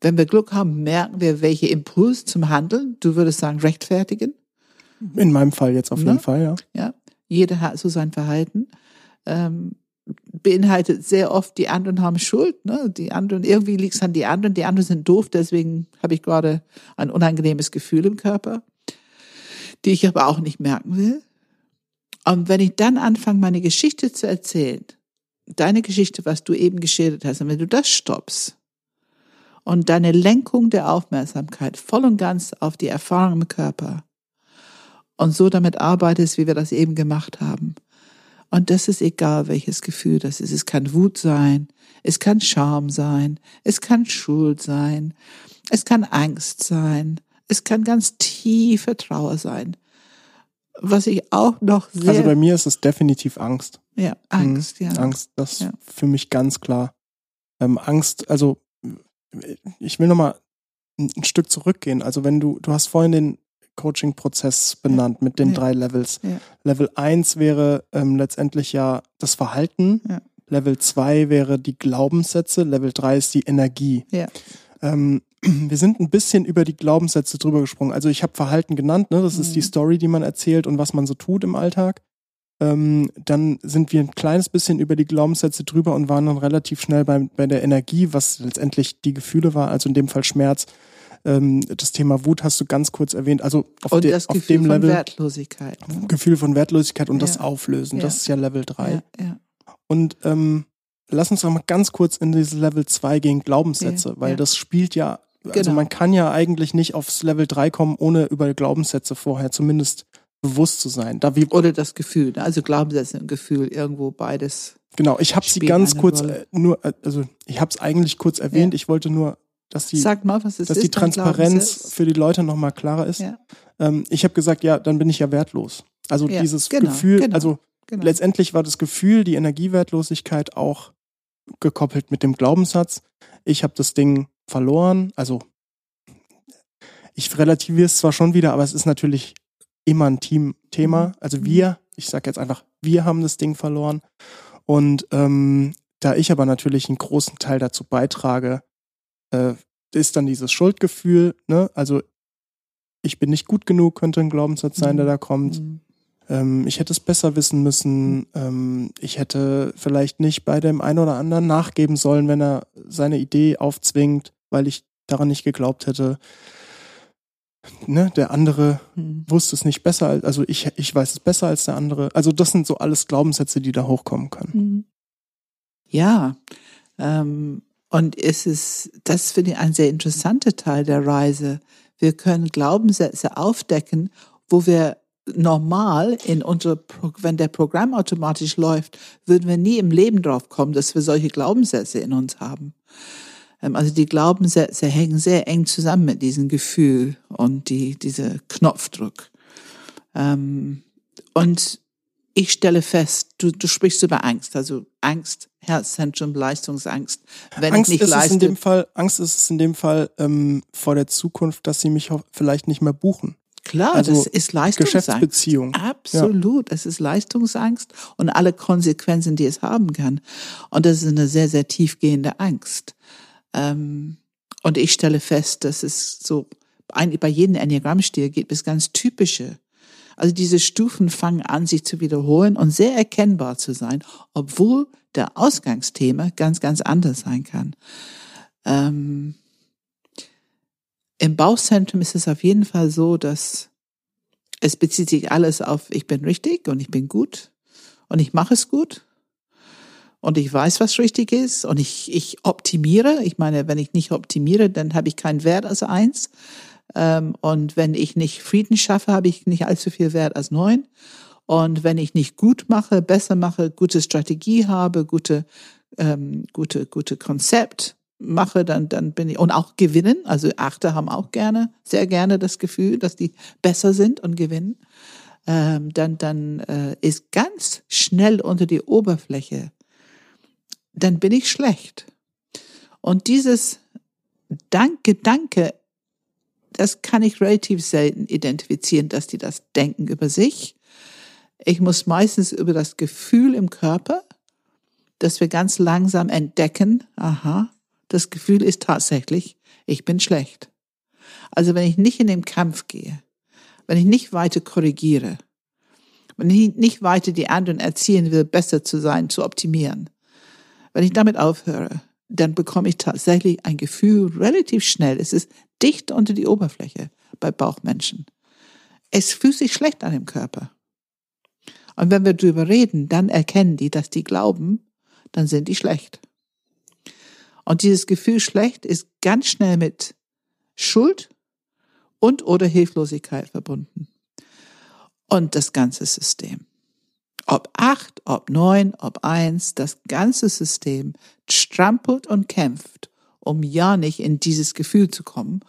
Wenn wir Glück haben, merken wir, welche Impuls zum Handeln, du würdest sagen, rechtfertigen. In meinem Fall jetzt auf jeden ne? Fall, ja. Ja, jeder hat so sein Verhalten. Ähm, beinhaltet sehr oft, die anderen haben Schuld, ne? Die anderen, irgendwie liegt es an die anderen, die anderen sind doof, deswegen habe ich gerade ein unangenehmes Gefühl im Körper, die ich aber auch nicht merken will. Und wenn ich dann anfange, meine Geschichte zu erzählen, deine Geschichte, was du eben geschildert hast, und wenn du das stoppst und deine Lenkung der Aufmerksamkeit voll und ganz auf die Erfahrung im Körper und so damit arbeitest, wie wir das eben gemacht haben. Und das ist egal, welches Gefühl das ist. Es kann Wut sein, es kann Scham sein, es kann Schuld sein, es kann Angst sein, es kann ganz tiefe Trauer sein. Was ich auch noch sehr. Also bei mir ist es definitiv Angst. Ja, Angst, mhm. ja. Angst, das ja. für mich ganz klar. Ähm, Angst, also ich will nochmal ein, ein Stück zurückgehen. Also wenn du, du hast vorhin den Coaching-Prozess benannt ja. mit den ja. drei Levels. Ja. Level 1 wäre ähm, letztendlich ja das Verhalten. Level 2 wäre die Glaubenssätze. Level 3 ist die Energie. Ähm, wir sind ein bisschen über die Glaubenssätze drüber gesprungen. Also ich habe Verhalten genannt, ne? das mhm. ist die mhm. Story, die man erzählt und was man so tut im Alltag. Ähm, dann sind wir ein kleines bisschen über die Glaubenssätze drüber und waren dann relativ schnell bei, bei der Energie, was letztendlich die Gefühle war, also in dem Fall Schmerz. Ähm, das Thema Wut hast du ganz kurz erwähnt. Also auf, und de, das auf Gefühl dem Level. Von Wertlosigkeit. Gefühl von Wertlosigkeit und ja. das Auflösen. Ja. Das ist ja Level 3. Ja, ja. Und ähm, lass uns doch mal ganz kurz in dieses Level 2 gehen, Glaubenssätze, weil das spielt ja also genau. man kann ja eigentlich nicht aufs Level 3 kommen, ohne über Glaubenssätze vorher zumindest bewusst zu sein. Da wie Oder das Gefühl, ne? also Glaubenssätze und Gefühl, irgendwo beides. Genau, ich habe sie ganz kurz. Äh, nur, äh, also ich habe es eigentlich kurz erwähnt. Ja. Ich wollte nur, dass die, mal, dass ist, die Transparenz für die Leute nochmal klarer ist. Ja. Ähm, ich habe gesagt, ja, dann bin ich ja wertlos. Also ja, dieses genau, Gefühl, genau, also genau. letztendlich war das Gefühl, die Energiewertlosigkeit auch gekoppelt mit dem Glaubenssatz. Ich habe das Ding verloren, also ich relativiere es zwar schon wieder, aber es ist natürlich immer ein Teamthema. Mhm. Also mhm. wir, ich sage jetzt einfach, wir haben das Ding verloren. Und ähm, da ich aber natürlich einen großen Teil dazu beitrage, äh, ist dann dieses Schuldgefühl, ne? Also ich bin nicht gut genug, könnte ein Glaubenssatz sein, der mhm. da kommt. Mhm. Ähm, ich hätte es besser wissen müssen. Ähm, ich hätte vielleicht nicht bei dem einen oder anderen nachgeben sollen, wenn er seine Idee aufzwingt, weil ich daran nicht geglaubt hätte ne, der andere hm. wusste es nicht besser, als, also ich, ich weiß es besser als der andere. Also das sind so alles Glaubenssätze, die da hochkommen können. Hm. Ja, ähm, und es ist, das finde ich ein sehr interessanter Teil der Reise. Wir können Glaubenssätze aufdecken, wo wir normal in unser, wenn der Programm automatisch läuft, würden wir nie im Leben drauf kommen, dass wir solche Glaubenssätze in uns haben. Ähm, also die Glaubenssätze hängen sehr eng zusammen mit diesem Gefühl und die, diese Knopfdruck. Ähm, und ich stelle fest, du, du sprichst über Angst, also Angst, Herzzentrum, Leistungsangst. Wenn Angst ich nicht ist leiste, es in dem Fall, Angst ist es in dem Fall ähm, vor der Zukunft, dass sie mich vielleicht nicht mehr buchen. Klar, also das ist Leistungsangst. Geschäftsbeziehung. Absolut, es ist Leistungsangst und alle Konsequenzen, die es haben kann. Und das ist eine sehr, sehr tiefgehende Angst. Ähm, und ich stelle fest, dass es so ein, bei jedem Enneagrammstil gibt es ganz typische. Also diese Stufen fangen an, sich zu wiederholen und sehr erkennbar zu sein, obwohl der Ausgangsthema ganz, ganz anders sein kann. Ähm, Im Bauchzentrum ist es auf jeden Fall so, dass es bezieht sich alles auf, ich bin richtig und ich bin gut und ich mache es gut und ich weiß, was richtig ist und ich, ich optimiere. Ich meine, wenn ich nicht optimiere, dann habe ich keinen Wert als eins. Ähm, und wenn ich nicht Frieden schaffe, habe ich nicht allzu viel Wert als neun. Und wenn ich nicht gut mache, besser mache, gute Strategie habe, gute, ähm, gute, gute Konzept mache, dann, dann bin ich, und auch gewinnen. Also Achte haben auch gerne, sehr gerne das Gefühl, dass die besser sind und gewinnen. Ähm, dann, dann äh, ist ganz schnell unter die Oberfläche, dann bin ich schlecht. Und dieses Dank, Gedanke, das kann ich relativ selten identifizieren, dass die das denken über sich. Ich muss meistens über das Gefühl im Körper, dass wir ganz langsam entdecken, aha, das Gefühl ist tatsächlich, ich bin schlecht. Also wenn ich nicht in den Kampf gehe, wenn ich nicht weiter korrigiere, wenn ich nicht weiter die anderen erziehen will, besser zu sein, zu optimieren, wenn ich damit aufhöre, dann bekomme ich tatsächlich ein Gefühl relativ schnell. Es ist dicht unter die Oberfläche bei Bauchmenschen. Es fühlt sich schlecht an dem Körper. Und wenn wir drüber reden, dann erkennen die, dass die glauben, dann sind die schlecht. Und dieses Gefühl schlecht ist ganz schnell mit Schuld und oder Hilflosigkeit verbunden. Und das ganze System. Ob acht, ob neun, ob eins, das ganze System strampelt und kämpft, um ja nicht in dieses Gefühl zu kommen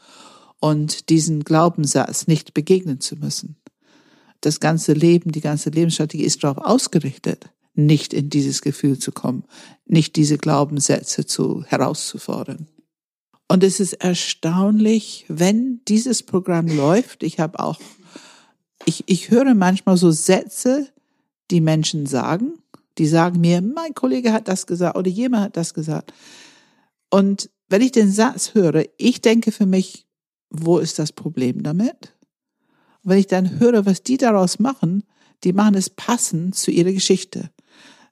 und diesen Glaubenssatz nicht begegnen zu müssen. Das ganze Leben, die ganze Lebensstrategie ist darauf ausgerichtet, nicht in dieses Gefühl zu kommen, nicht diese Glaubenssätze zu herauszufordern. Und es ist erstaunlich, wenn dieses Programm läuft. Ich habe auch, ich, ich höre manchmal so Sätze, die Menschen sagen. Die sagen mir, mein Kollege hat das gesagt oder jemand hat das gesagt. Und wenn ich den Satz höre, ich denke für mich, wo ist das Problem damit? Und wenn ich dann höre, was die daraus machen, die machen es passend zu ihrer Geschichte.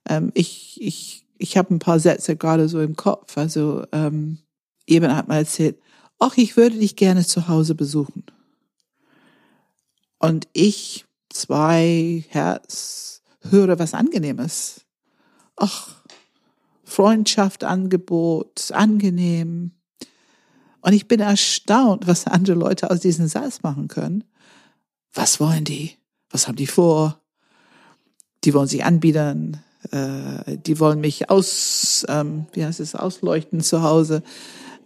Ähm, ich ich, ich habe ein paar Sätze gerade so im Kopf. Also ähm, jemand hat mal erzählt, ach, ich würde dich gerne zu Hause besuchen. Und ich, zwei Herz, höre was Angenehmes. Ach, Freundschaft, Angebot, angenehm. Und ich bin erstaunt, was andere Leute aus diesem Satz machen können. Was wollen die? Was haben die vor? Die wollen sich anbiedern. Äh, die wollen mich aus, ähm, wie heißt es, ausleuchten zu Hause.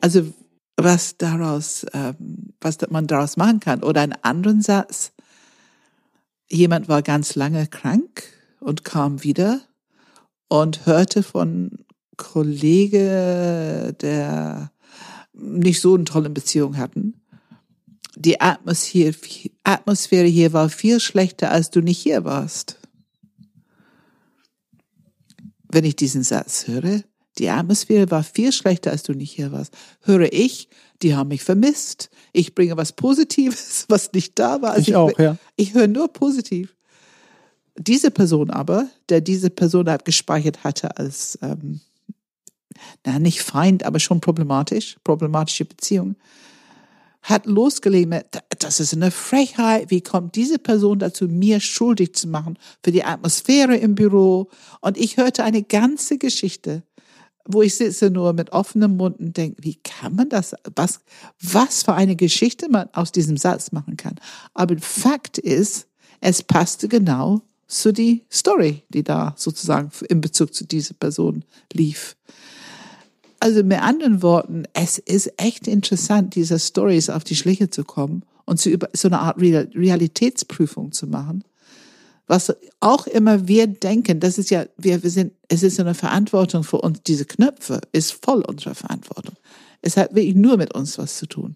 Also was daraus, ähm, was man daraus machen kann. Oder einen anderen Satz. Jemand war ganz lange krank und kam wieder und hörte von Kollege, der nicht so eine tolle Beziehung hatten. Die Atmosphäre, Atmosphäre hier war viel schlechter, als du nicht hier warst. Wenn ich diesen Satz höre, die Atmosphäre war viel schlechter, als du nicht hier warst, höre ich, die haben mich vermisst. Ich bringe was Positives, was nicht da war. Also ich auch, ja. Ich höre nur positiv. Diese Person aber, der diese Person abgespeichert hatte als, ähm, na, nicht Feind, aber schon problematisch, problematische Beziehung, hat losgelegt mit, das ist eine Frechheit, wie kommt diese Person dazu, mir schuldig zu machen für die Atmosphäre im Büro? Und ich hörte eine ganze Geschichte, wo ich sitze nur mit offenem Mund und denke, wie kann man das, was, was für eine Geschichte man aus diesem Satz machen kann. Aber Fakt ist, es passte genau zu die Story, die da sozusagen in Bezug zu dieser Person lief. Also mit anderen Worten, es ist echt interessant, diese Stories auf die Schliche zu kommen und zu über, so eine Art Realitätsprüfung zu machen. Was auch immer wir denken, das ist ja, wir, wir sind, es ist eine Verantwortung für uns, diese Knöpfe ist voll unserer Verantwortung. Es hat wirklich nur mit uns was zu tun,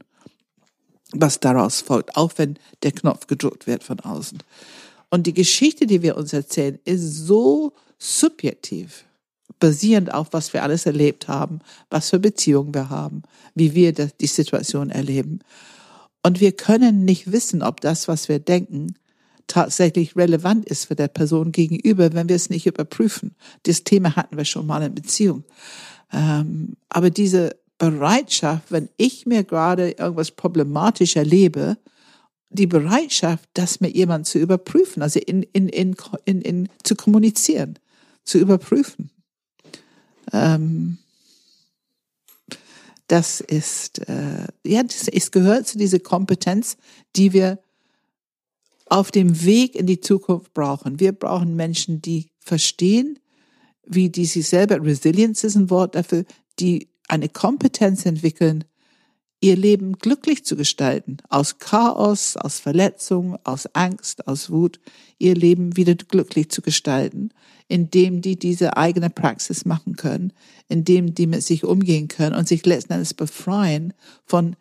was daraus folgt, auch wenn der Knopf gedrückt wird von außen. Und die Geschichte, die wir uns erzählen, ist so subjektiv, basierend auf, was wir alles erlebt haben, was für Beziehungen wir haben, wie wir die Situation erleben. Und wir können nicht wissen, ob das, was wir denken, tatsächlich relevant ist für der Person gegenüber, wenn wir es nicht überprüfen. Das Thema hatten wir schon mal in Beziehung. Ähm, aber diese Bereitschaft, wenn ich mir gerade irgendwas problematisch erlebe, die Bereitschaft, das mit jemandem zu überprüfen, also in, in, in, in, zu kommunizieren, zu überprüfen. Ähm, das ist, äh, ja, das, es gehört zu dieser Kompetenz, die wir auf dem Weg in die Zukunft brauchen. Wir brauchen Menschen, die verstehen, wie die sich selber, Resilience ist ein Wort dafür, die eine Kompetenz entwickeln, ihr Leben glücklich zu gestalten, aus Chaos, aus Verletzung, aus Angst, aus Wut, ihr Leben wieder glücklich zu gestalten, indem die diese eigene Praxis machen können, indem die mit sich umgehen können und sich letzten Endes befreien von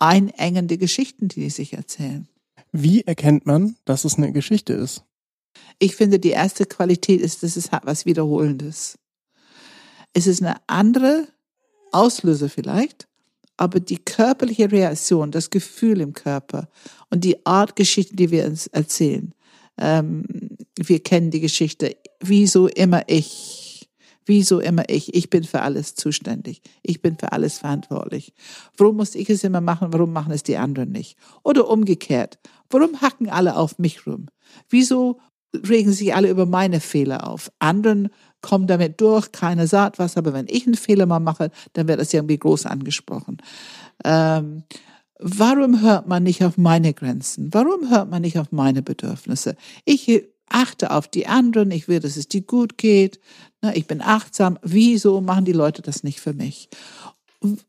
einengende Geschichten, die sie sich erzählen. Wie erkennt man, dass es eine Geschichte ist? Ich finde, die erste Qualität ist, dass es hat was Wiederholendes. Es ist eine andere Auslöser vielleicht, aber die körperliche Reaktion, das Gefühl im Körper und die Art Geschichte, die wir uns erzählen. Ähm, wir kennen die Geschichte, wieso immer ich, wieso immer ich, ich bin für alles zuständig, ich bin für alles verantwortlich. Warum muss ich es immer machen, warum machen es die anderen nicht? Oder umgekehrt, Warum hacken alle auf mich rum? Wieso regen sich alle über meine Fehler auf? Anderen kommen damit durch, keiner sagt was, aber wenn ich einen Fehler mal mache, dann wird das irgendwie groß angesprochen. Ähm, warum hört man nicht auf meine Grenzen? Warum hört man nicht auf meine Bedürfnisse? Ich achte auf die anderen, ich will, dass es dir gut geht, ne, ich bin achtsam. Wieso machen die Leute das nicht für mich?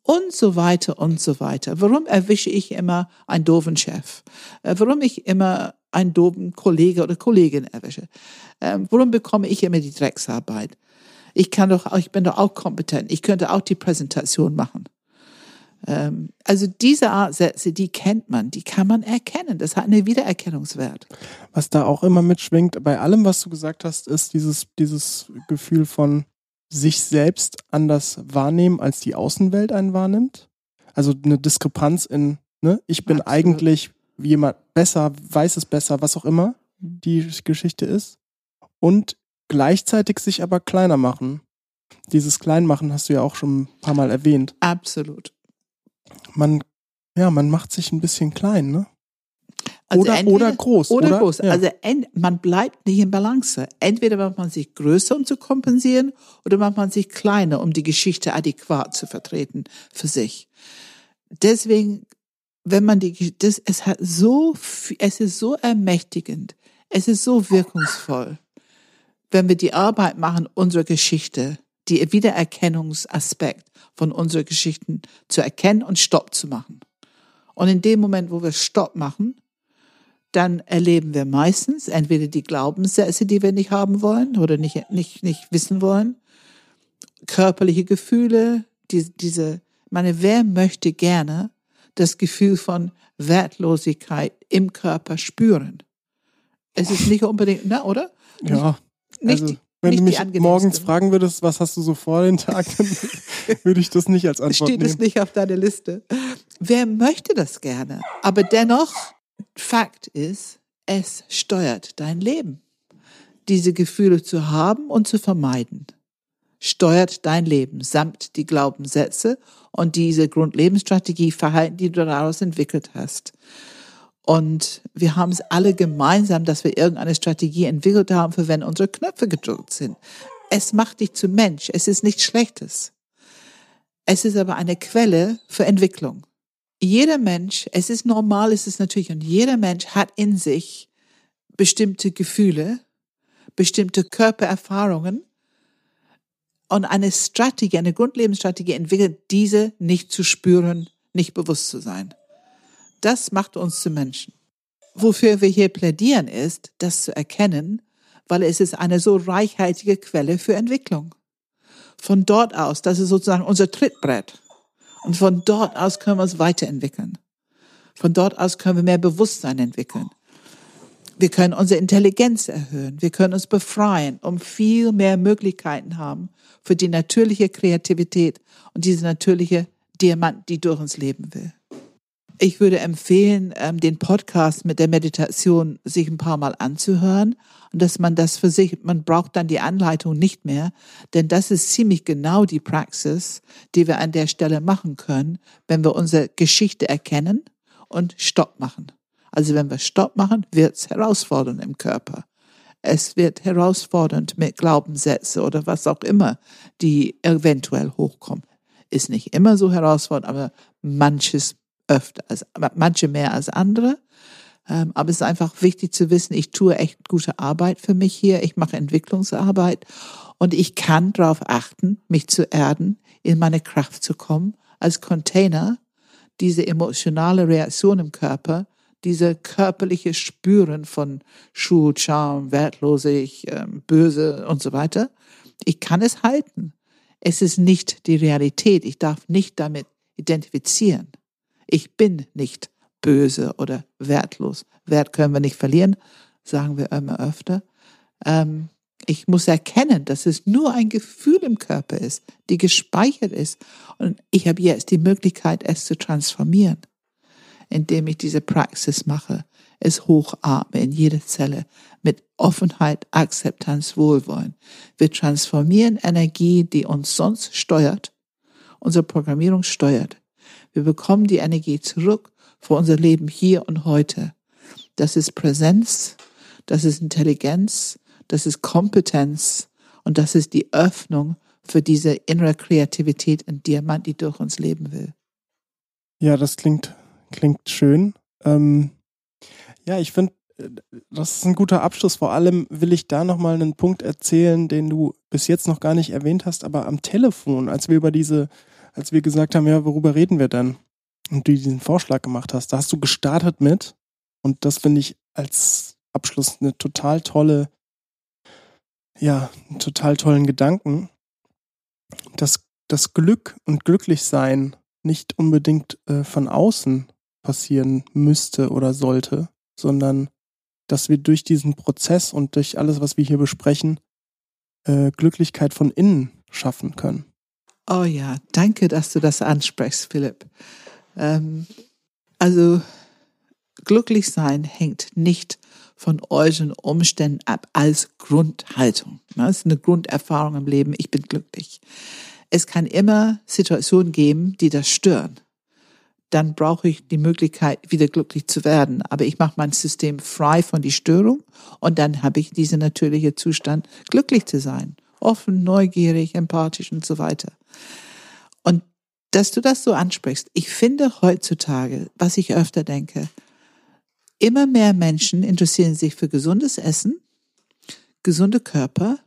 und so weiter und so weiter. Warum erwische ich immer einen doofen Chef? Äh, warum ich immer einen doofen Kollege oder Kollegin erwische? Ähm, warum bekomme ich immer die Drecksarbeit? Ich kann doch, ich bin doch auch kompetent. Ich könnte auch die Präsentation machen. Ähm, also diese Art Sätze, die kennt man, die kann man erkennen. Das hat einen Wiedererkennungswert. Was da auch immer mitschwingt, bei allem, was du gesagt hast, ist dieses, dieses Gefühl von, sich selbst anders wahrnehmen, als die Außenwelt einen wahrnimmt. Also eine Diskrepanz in, ne, ich bin Absolut. eigentlich jemand besser, weiß es besser, was auch immer die Geschichte ist. Und gleichzeitig sich aber kleiner machen. Dieses Kleinmachen hast du ja auch schon ein paar Mal erwähnt. Absolut. Man, ja, man macht sich ein bisschen klein, ne? Also oder, entweder, oder groß. Oder, oder groß. Ja. Also man bleibt nicht in Balance. Entweder macht man sich größer, um zu kompensieren, oder macht man sich kleiner, um die Geschichte adäquat zu vertreten für sich. Deswegen, wenn man die, das, es hat so, es ist so ermächtigend, es ist so wirkungsvoll, wenn wir die Arbeit machen, unsere Geschichte, die Wiedererkennungsaspekt von unseren Geschichten zu erkennen und Stopp zu machen. Und in dem Moment, wo wir Stopp machen, dann erleben wir meistens entweder die Glaubenssätze, die wir nicht haben wollen oder nicht, nicht, nicht wissen wollen, körperliche Gefühle, die, diese, meine, wer möchte gerne das Gefühl von Wertlosigkeit im Körper spüren? Es ist nicht unbedingt, na, oder? Ja. Nicht, also, wenn du mich morgens fragen würdest, was hast du so vor den Tag, dann würde ich das nicht als Antwort Steht nehmen. Steht es nicht auf deiner Liste. Wer möchte das gerne? Aber dennoch Fakt ist, es steuert dein Leben. Diese Gefühle zu haben und zu vermeiden, steuert dein Leben samt die Glaubenssätze und diese Grundlebensstrategie, Verhalten, die du daraus entwickelt hast. Und wir haben es alle gemeinsam, dass wir irgendeine Strategie entwickelt haben, für wenn unsere Knöpfe gedrückt sind. Es macht dich zu Mensch. Es ist nichts Schlechtes. Es ist aber eine Quelle für Entwicklung jeder Mensch, es ist normal, es ist natürlich, und jeder Mensch hat in sich bestimmte Gefühle, bestimmte Körpererfahrungen und eine Strategie, eine Grundlebensstrategie entwickelt, diese nicht zu spüren, nicht bewusst zu sein. Das macht uns zu Menschen. wofür wir hier plädieren, ist, das zu erkennen, weil es ist eine so reichhaltige Quelle für Entwicklung. Von dort aus, das ist sozusagen unser Trittbrett. Und von dort aus können wir uns weiterentwickeln. Von dort aus können wir mehr Bewusstsein entwickeln. Wir können unsere Intelligenz erhöhen. Wir können uns befreien, um viel mehr Möglichkeiten haben für die natürliche Kreativität und diese natürliche Diamant, die durch uns leben will. Ich würde empfehlen, ähm, den Podcast mit der Meditation sich ein paar Mal anzuhören und dass man das für sich, man braucht dann die Anleitung nicht mehr, denn das ist ziemlich genau die Praxis, die wir an der Stelle machen können, wenn wir unsere Geschichte erkennen und Stopp machen. Also wenn wir Stopp machen, wird es herausfordernd im Körper. Es wird herausfordernd mit Glaubenssätze oder was auch immer, die eventuell hochkommen. Ist nicht immer so herausfordernd, aber manches öfter, als, manche mehr als andere. Ähm, aber es ist einfach wichtig zu wissen, ich tue echt gute Arbeit für mich hier. Ich mache Entwicklungsarbeit und ich kann darauf achten, mich zu erden, in meine Kraft zu kommen, als Container, diese emotionale Reaktion im Körper, diese körperliche Spüren von Schuld, Scham, wertlosig, ähm, böse und so weiter. Ich kann es halten. Es ist nicht die Realität. Ich darf nicht damit identifizieren. Ich bin nicht böse oder wertlos. Wert können wir nicht verlieren, sagen wir immer öfter. Ähm, ich muss erkennen, dass es nur ein Gefühl im Körper ist, die gespeichert ist. Und ich habe jetzt die Möglichkeit, es zu transformieren, indem ich diese Praxis mache, es hochatme in jede Zelle mit Offenheit, Akzeptanz, Wohlwollen. Wir transformieren Energie, die uns sonst steuert, unsere Programmierung steuert, wir bekommen die Energie zurück für unser Leben hier und heute. Das ist Präsenz, das ist Intelligenz, das ist Kompetenz und das ist die Öffnung für diese innere Kreativität in Diamant, die durch uns leben will. Ja, das klingt, klingt schön. Ähm, ja, ich finde, das ist ein guter Abschluss. Vor allem will ich da nochmal einen Punkt erzählen, den du bis jetzt noch gar nicht erwähnt hast, aber am Telefon, als wir über diese als wir gesagt haben, ja, worüber reden wir denn? Und du diesen Vorschlag gemacht hast, da hast du gestartet mit, und das finde ich als Abschluss eine total tolle, ja, einen total tollen Gedanken, dass das Glück und Glücklichsein nicht unbedingt äh, von außen passieren müsste oder sollte, sondern dass wir durch diesen Prozess und durch alles, was wir hier besprechen, äh, Glücklichkeit von innen schaffen können. Oh ja, danke, dass du das ansprichst, Philipp. Ähm, also glücklich sein hängt nicht von euren Umständen ab als Grundhaltung. Das ist eine Grunderfahrung im Leben. Ich bin glücklich. Es kann immer Situationen geben, die das stören. Dann brauche ich die Möglichkeit, wieder glücklich zu werden. Aber ich mache mein System frei von die Störung und dann habe ich diesen natürlichen Zustand, glücklich zu sein offen, neugierig, empathisch und so weiter. Und dass du das so ansprichst, ich finde heutzutage, was ich öfter denke, immer mehr Menschen interessieren sich für gesundes Essen, gesunde Körper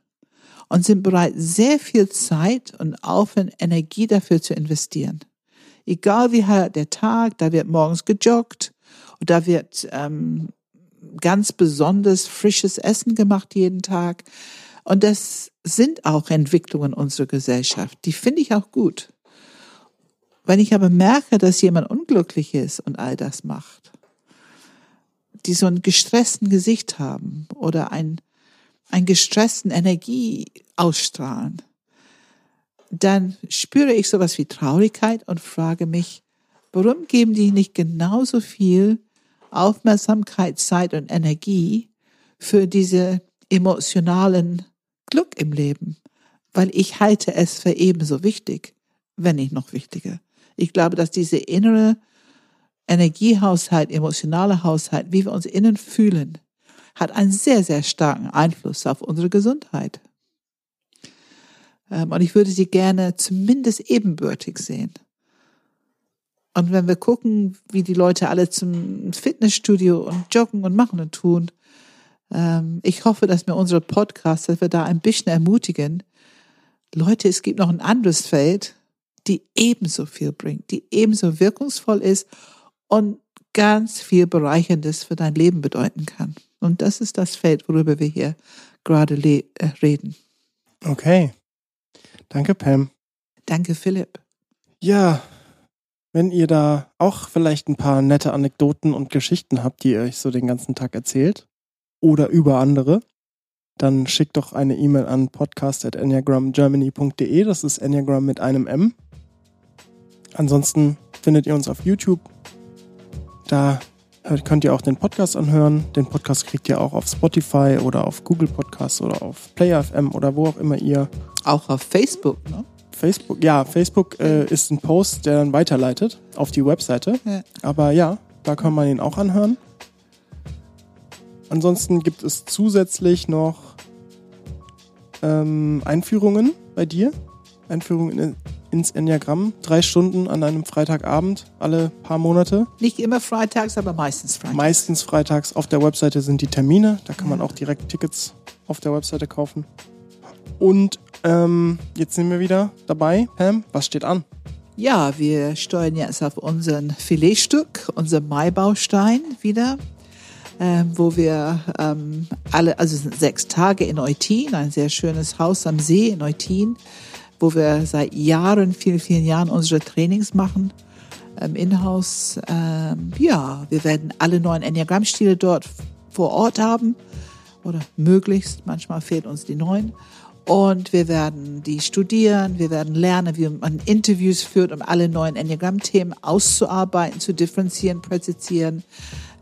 und sind bereit, sehr viel Zeit und Aufwand, Energie dafür zu investieren. Egal wie halt der Tag, da wird morgens gejoggt und da wird ähm, ganz besonders frisches Essen gemacht jeden Tag. Und das sind auch Entwicklungen unserer Gesellschaft. Die finde ich auch gut. Wenn ich aber merke, dass jemand unglücklich ist und all das macht, die so ein gestressten Gesicht haben oder ein, ein gestressten Energie ausstrahlen, dann spüre ich sowas wie Traurigkeit und frage mich, warum geben die nicht genauso viel Aufmerksamkeit, Zeit und Energie für diese emotionalen Glück im Leben, weil ich halte es für ebenso wichtig, wenn nicht noch wichtiger. Ich glaube, dass diese innere Energiehaushalt, emotionale Haushalt, wie wir uns innen fühlen, hat einen sehr, sehr starken Einfluss auf unsere Gesundheit. Ähm, und ich würde sie gerne zumindest ebenbürtig sehen. Und wenn wir gucken, wie die Leute alle zum Fitnessstudio und joggen und machen und tun, ich hoffe, dass mir unsere Podcasts, dass wir da ein bisschen ermutigen. Leute, es gibt noch ein anderes Feld, die ebenso viel bringt, die ebenso wirkungsvoll ist und ganz viel Bereicherndes für dein Leben bedeuten kann. Und das ist das Feld, worüber wir hier gerade äh, reden. Okay. Danke, Pam. Danke, Philipp. Ja, wenn ihr da auch vielleicht ein paar nette Anekdoten und Geschichten habt, die ihr euch so den ganzen Tag erzählt oder über andere, dann schickt doch eine E-Mail an podcast.enneagramgermany.de. Das ist Enneagram mit einem M. Ansonsten findet ihr uns auf YouTube. Da könnt ihr auch den Podcast anhören. Den Podcast kriegt ihr auch auf Spotify oder auf Google Podcasts oder auf Player FM oder wo auch immer ihr. Auch auf Facebook, ne? Facebook, ja, Facebook äh, ist ein Post, der dann weiterleitet auf die Webseite. Ja. Aber ja, da kann man ihn auch anhören. Ansonsten gibt es zusätzlich noch ähm, Einführungen bei dir. Einführungen in, ins Enneagramm. Drei Stunden an einem Freitagabend, alle paar Monate. Nicht immer freitags, aber meistens freitags. Meistens freitags. Auf der Webseite sind die Termine. Da kann ja. man auch direkt Tickets auf der Webseite kaufen. Und ähm, jetzt sind wir wieder dabei. Pam, was steht an? Ja, wir steuern jetzt auf unseren Filetstück, unser Maibaustein wieder ähm, wo wir ähm, alle, also sechs Tage in Eutin, ein sehr schönes Haus am See in Eutin, wo wir seit Jahren, vielen, vielen Jahren unsere Trainings machen. Ähm, In-house, ähm, ja, wir werden alle neuen Enneagrammstile dort vor Ort haben oder möglichst, manchmal fehlt uns die neuen. Und wir werden die studieren, wir werden lernen, wie man Interviews führt, um alle neuen Enneagramm-Themen auszuarbeiten, zu differenzieren, präzisieren.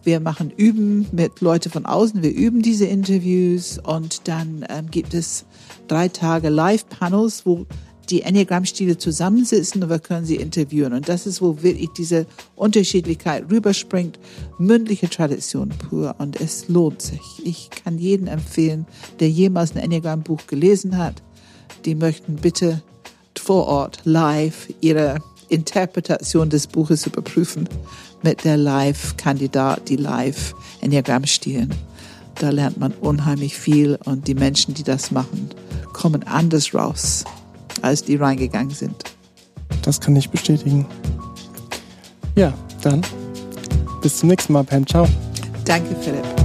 Wir machen Üben mit Leuten von außen. Wir üben diese Interviews und dann ähm, gibt es drei Tage Live-Panels, wo die Enneagramm-Stile zusammensitzen und wir können sie interviewen. Und das ist, wo wirklich diese Unterschiedlichkeit rüberspringt. Mündliche Tradition pur und es lohnt sich. Ich kann jeden empfehlen, der jemals ein Enneagramm-Buch gelesen hat, die möchten bitte vor Ort live ihre Interpretation des Buches überprüfen mit der Live-Kandidat, die Live-Enneagramm stehen. Da lernt man unheimlich viel und die Menschen, die das machen, kommen anders raus, als die reingegangen sind. Das kann ich bestätigen. Ja, dann bis zum nächsten Mal, Pam. Ciao. Danke, Philipp.